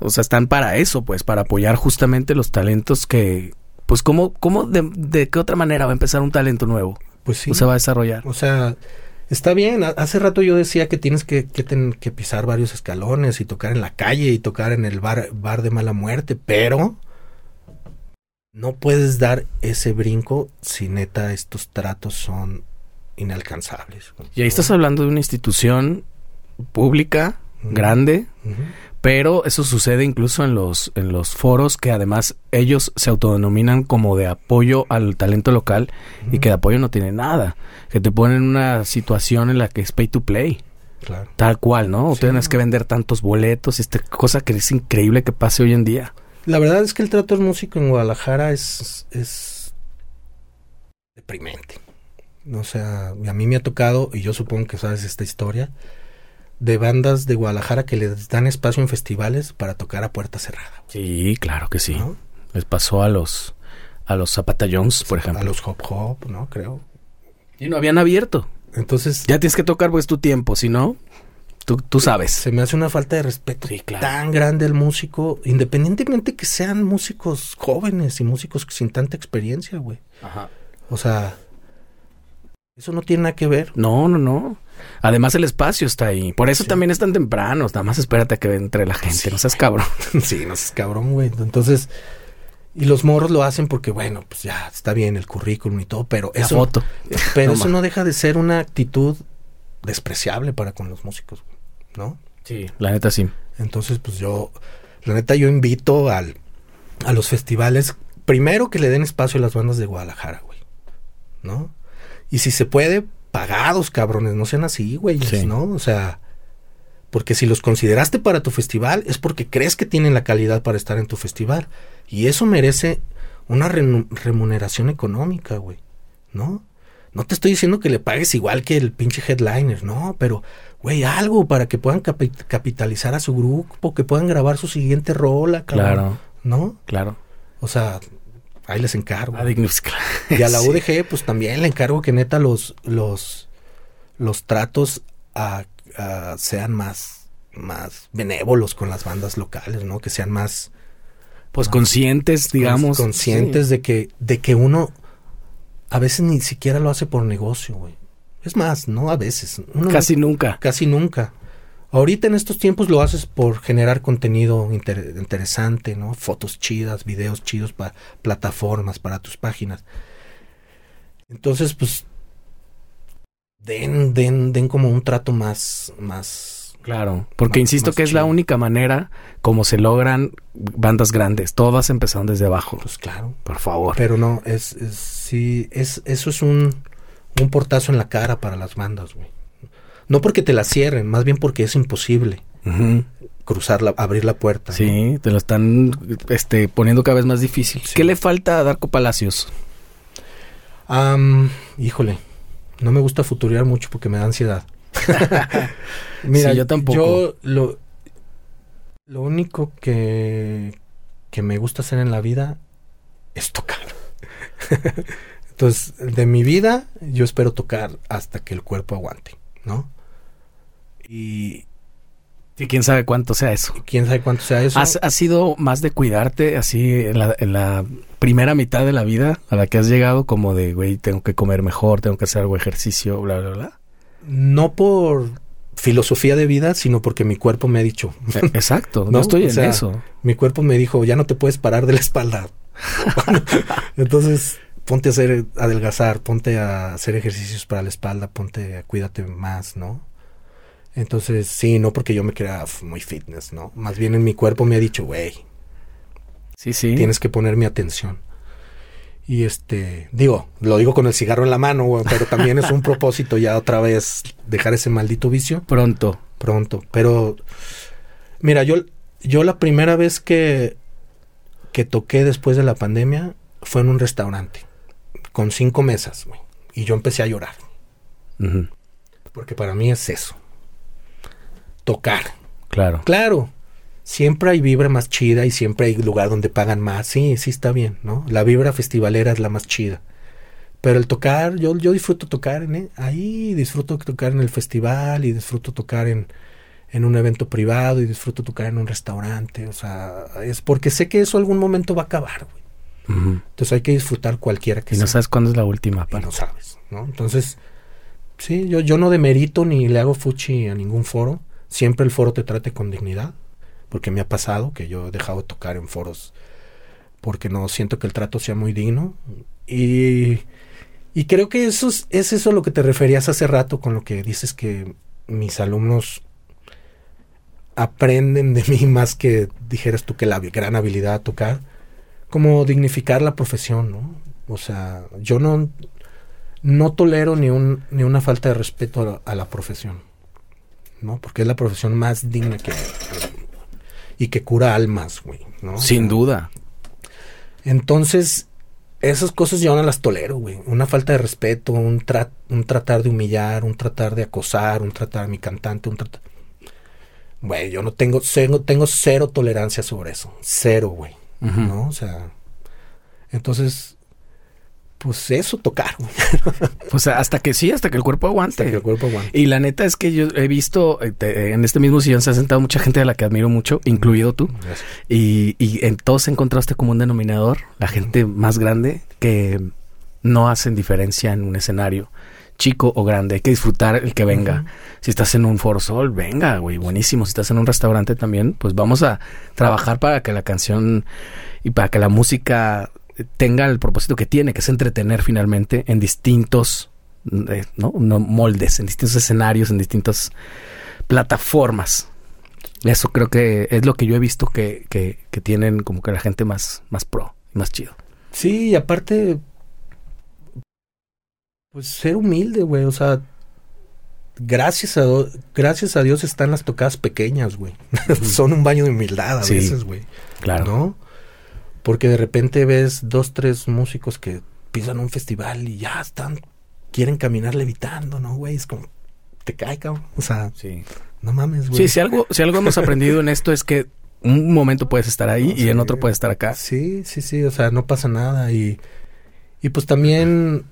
o sea, están para eso, pues, para apoyar justamente los talentos que, pues, ¿cómo, cómo de, de qué otra manera va a empezar un talento nuevo? Pues sí. O se va a desarrollar. O sea, Está bien, hace rato yo decía que tienes que, que, pisar varios escalones y tocar en la calle y tocar en el bar, bar de mala muerte, pero no puedes dar ese brinco si neta estos tratos son inalcanzables. Y ahí estás hablando de una institución pública, grande, pero eso sucede incluso en los, en los foros que además ellos se autodenominan como de apoyo al talento local y que de apoyo no tiene nada. Que te ponen en una situación en la que es pay to play. Claro. Tal cual, ¿no? Tienes que vender tantos boletos, esta cosa que es increíble que pase hoy en día. La verdad es que el trato del músico en Guadalajara es, es deprimente. O sea, a mí me ha tocado, y yo supongo que sabes esta historia, de bandas de Guadalajara que les dan espacio en festivales para tocar a puerta cerrada. Sí, claro que sí. Les pasó a los a los Zapata Jones, por ejemplo. A los Hop Hop, ¿no? Creo. Y no habían abierto. Entonces... Ya tienes que tocar pues tu tiempo, si no, tú, tú sabes. Se me hace una falta de respeto tan grande el músico, independientemente que sean músicos jóvenes y músicos sin tanta experiencia, güey. Ajá. O sea, eso no tiene nada que ver. No, no, no. Además el espacio está ahí. Por eso también están tempranos. Nada más espérate a que entre la gente. No seas cabrón. sí, no seas cabrón, güey. Entonces, y los morros lo hacen porque, bueno, pues ya está bien el currículum y todo, pero eso, foto. Pero eso no deja de ser una actitud despreciable para con los músicos, ¿no? Sí, la neta sí. Entonces, pues yo, la neta yo invito al, a los festivales, primero que le den espacio a las bandas de Guadalajara, güey, ¿no? Y si se puede, pagados, cabrones, no sean así, güey, ¿no? O sea, porque si los consideraste para tu festival es porque crees que tienen la calidad para estar en tu festival. Y eso merece una remuneración económica, güey, ¿no? No te estoy diciendo que le pagues igual que el pinche headliner, no, pero, güey, algo para que puedan capitalizar a su grupo, que puedan grabar su siguiente rola, cabrón, Claro. ¿No? Claro. O sea, ahí les encargo. y a la UDG, pues también le encargo que neta los, los, los tratos a, sean más, más benévolos con las bandas locales, ¿no? Que sean más... Pues conscientes, digamos. Conscientes de que, de que uno a veces ni siquiera lo hace por negocio, güey. Es más, no a veces. casi nunca. Casi nunca. Ahorita en estos tiempos lo haces por generar contenido interesante, ¿no? Fotos chidas, videos chidos para plataformas, para tus páginas. Entonces, pues, den, den, den como un trato más, más. Claro, porque insisto que es la única manera como se logran bandas grandes. Todas empezaron desde abajo. Pues claro. Por favor. Pero no, es, es sí, es, eso es un, un portazo en la cara para las bandas, güey. No porque te la cierren, más bien porque es imposible cruzar abrir la puerta. Sí, te lo están este, poniendo cada vez más difícil. ¿Qué le falta a Darko Palacios? híjole, no me gusta futurear mucho porque me da ansiedad. Mira, yo tampoco. Yo lo, lo único que, que me gusta hacer en la vida es tocar. Entonces, de mi vida, yo espero tocar hasta que el cuerpo aguante, ¿no? Y, quién sabe cuánto sea eso. Quién sabe cuánto sea eso. ¿Has, sido más de cuidarte así en la, primera mitad de la vida a la que has llegado como de, güey, tengo que comer mejor, tengo que hacer algo ejercicio, bla, bla, bla? No por filosofía de vida, sino porque mi cuerpo me ha dicho. Eh, exacto, no, estoy en eso. Mi cuerpo me dijo, ya no te puedes parar de la espalda. Entonces, ponte a hacer adelgazar, ponte a hacer ejercicios para la espalda, ponte a cuídate más, ¿no? Entonces, sí, no porque yo me crea muy fitness, ¿no? Más bien en mi cuerpo me ha dicho, güey, Sí, sí. tienes que poner mi atención. Y este, digo, lo digo con el cigarro en la mano, güey, pero también es un propósito ya otra vez dejar ese maldito vicio Pronto. pronto. Pero, mira, yo, yo la primera vez que, que toqué después de la pandemia fue en un restaurante con cinco mesas, güey. Y yo empecé a llorar. Porque para mí es eso. Tocar. Claro. Claro, siempre hay vibra más chida y siempre hay lugar donde pagan más. Sí, sí está bien, ¿no? La vibra festivalera es la más chida. Pero el tocar, yo, yo disfruto tocar en, e- ahí, disfruto tocar en el festival y disfruto tocar en, en un evento privado y disfruto tocar en un restaurante. O sea, es porque sé que eso algún momento va a acabar, güey. Entonces hay que disfrutar cualquiera que Y no sea. sabes cuándo es la última y parte. no sabes, ¿no? Entonces, sí, yo, yo no demerito ni le hago fuchi a ningún foro. Siempre el foro te trate con dignidad, porque me ha pasado que yo he dejado de tocar en foros porque no siento que el trato sea muy digno. Y, y creo que eso es, es eso lo que te referías hace rato con lo que dices que mis alumnos aprenden de mí más que dijeras tú que la gran habilidad a tocar, como dignificar la profesión, ¿no? O sea, yo no, no tolero ni, un, ni una falta de respeto a a la profesión, ¿no? Porque es la profesión más digna que hay. Y que cura almas, güey, ¿no? Sin duda. Entonces, esas cosas yo no las tolero, güey. Una falta de respeto, un, tra- un tratar de humillar, un tratar de acosar, un tratar a mi cantante, un tratar... Güey, yo no tengo, tengo, tengo cero tolerancia sobre eso. Cero, güey. ¿No? O sea, entonces, pues eso, tocar. Pues hasta que sí, hasta que el cuerpo aguante. Hasta que el cuerpo aguante. Y la neta es que yo he visto, eh, te- en este mismo sillón se ha sentado mucha gente a la que admiro mucho, incluido tú. Y, y en todos encontraste como un denominador, la gente más grande que no hacen diferencia en un escenario, chico o grande. Hay que disfrutar el que venga. Si estás en un Foro Sol, venga, güey, buenísimo. Si estás en un restaurante también, pues vamos a trabajar para que la canción y para que la música tenga el propósito que tiene, que es entretener finalmente en distintos eh, ¿no? No, moldes, en distintos escenarios, en distintas plataformas. Eso creo que es lo que yo he visto que, que, que tienen como que la gente más, más pro, más chido. Sí, y aparte, pues ser humilde, güey. O sea, gracias a, gracias a Dios están las tocadas pequeñas, güey. Son un baño de humildad a Sí. veces, güey. Claro. ¿No? Porque de repente ves dos, tres músicos que pisan un festival y ya están, quieren caminar levitando, ¿no, güey? Es como, te cae, cabrón. O sea, Sí. no mames, güey. Sí, si algo, si algo hemos aprendido en esto es que un momento puedes estar ahí No, y en otro puedes estar acá. Sí, sí, sí, o sea, no pasa nada. Y, y pues también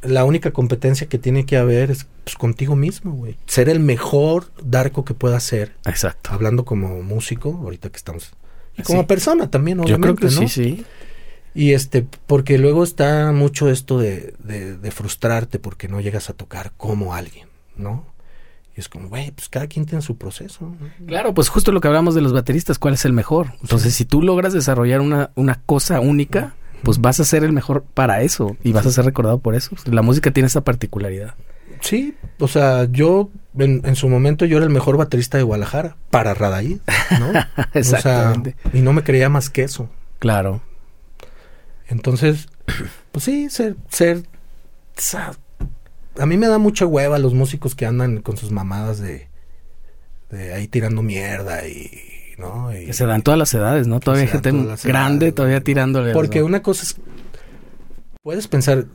la única competencia que tiene que haber es pues, contigo mismo, güey. Ser el mejor Darko que pueda ser. Exacto. Hablando como músico, ahorita que estamos. Y como Sí. persona también, Yo creo obviamente, que ¿no? sí, sí. Y este, porque luego está mucho esto de, de, de frustrarte porque no llegas a tocar como alguien, ¿no? Y es como, güey, pues cada quien tiene su proceso. ¿no? Claro, pues justo lo que hablamos de los bateristas, ¿cuál es el mejor? Entonces, si tú logras desarrollar una, una cosa única, pues vas a ser el mejor para eso y vas a ser recordado por eso. La música tiene esa particularidad. Sí, o sea, yo en, en su momento yo era el mejor baterista de Guadalajara para Radaí, ¿no? Exactamente. O sea, y no me creía más que eso. Claro. Entonces, pues sí, ser, ser, o sea, a mí me da mucha hueva los músicos que andan con sus mamadas de, de ahí tirando mierda y, ¿no? Y- Que se dan todas las edades, ¿no? Todavía hay gente grande edades, todavía tirándole. Porque una cosa es, puedes pensar,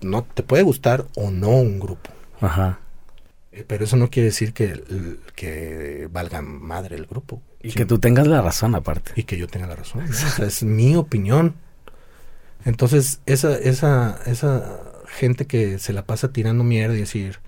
no te puede gustar o no un grupo, Ajá. eh, pero eso no quiere decir que, valga madre el grupo. Y Sí. que tú tengas la razón aparte. y que yo tenga la razón. ¿no? O sea, es mi opinión. Entonces, esa, esa, esa gente que se la pasa tirando mierda y decir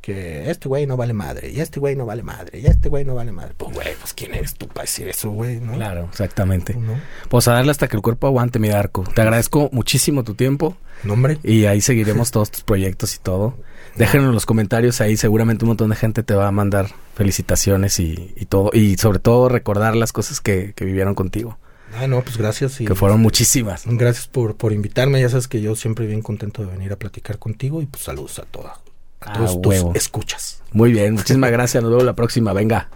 que este güey no vale madre, y este güey no vale madre, y este güey no vale madre. Pues, güey, pues, ¿quién eres tú para decir eso, güey? ¿no? Claro, exactamente. ¿No? Pues a darle hasta que el cuerpo aguante, mi Darko. Te agradezco muchísimo tu tiempo ¿No, hombre? y ahí seguiremos todos tus proyectos y todo. Déjenlo en los comentarios ahí, seguramente un montón de gente te va a mandar felicitaciones y, y todo. Y sobre todo recordar las cosas que, que vivieron contigo, Ah, no, pues gracias. Y, que fueron muchísimas. Gracias por, por invitarme. Ya sabes que yo siempre bien contento de venir a platicar contigo y pues saludos a todas. a todos tus escuchas. Muy bien, muchísimas gracias. Nos vemos la próxima. Venga.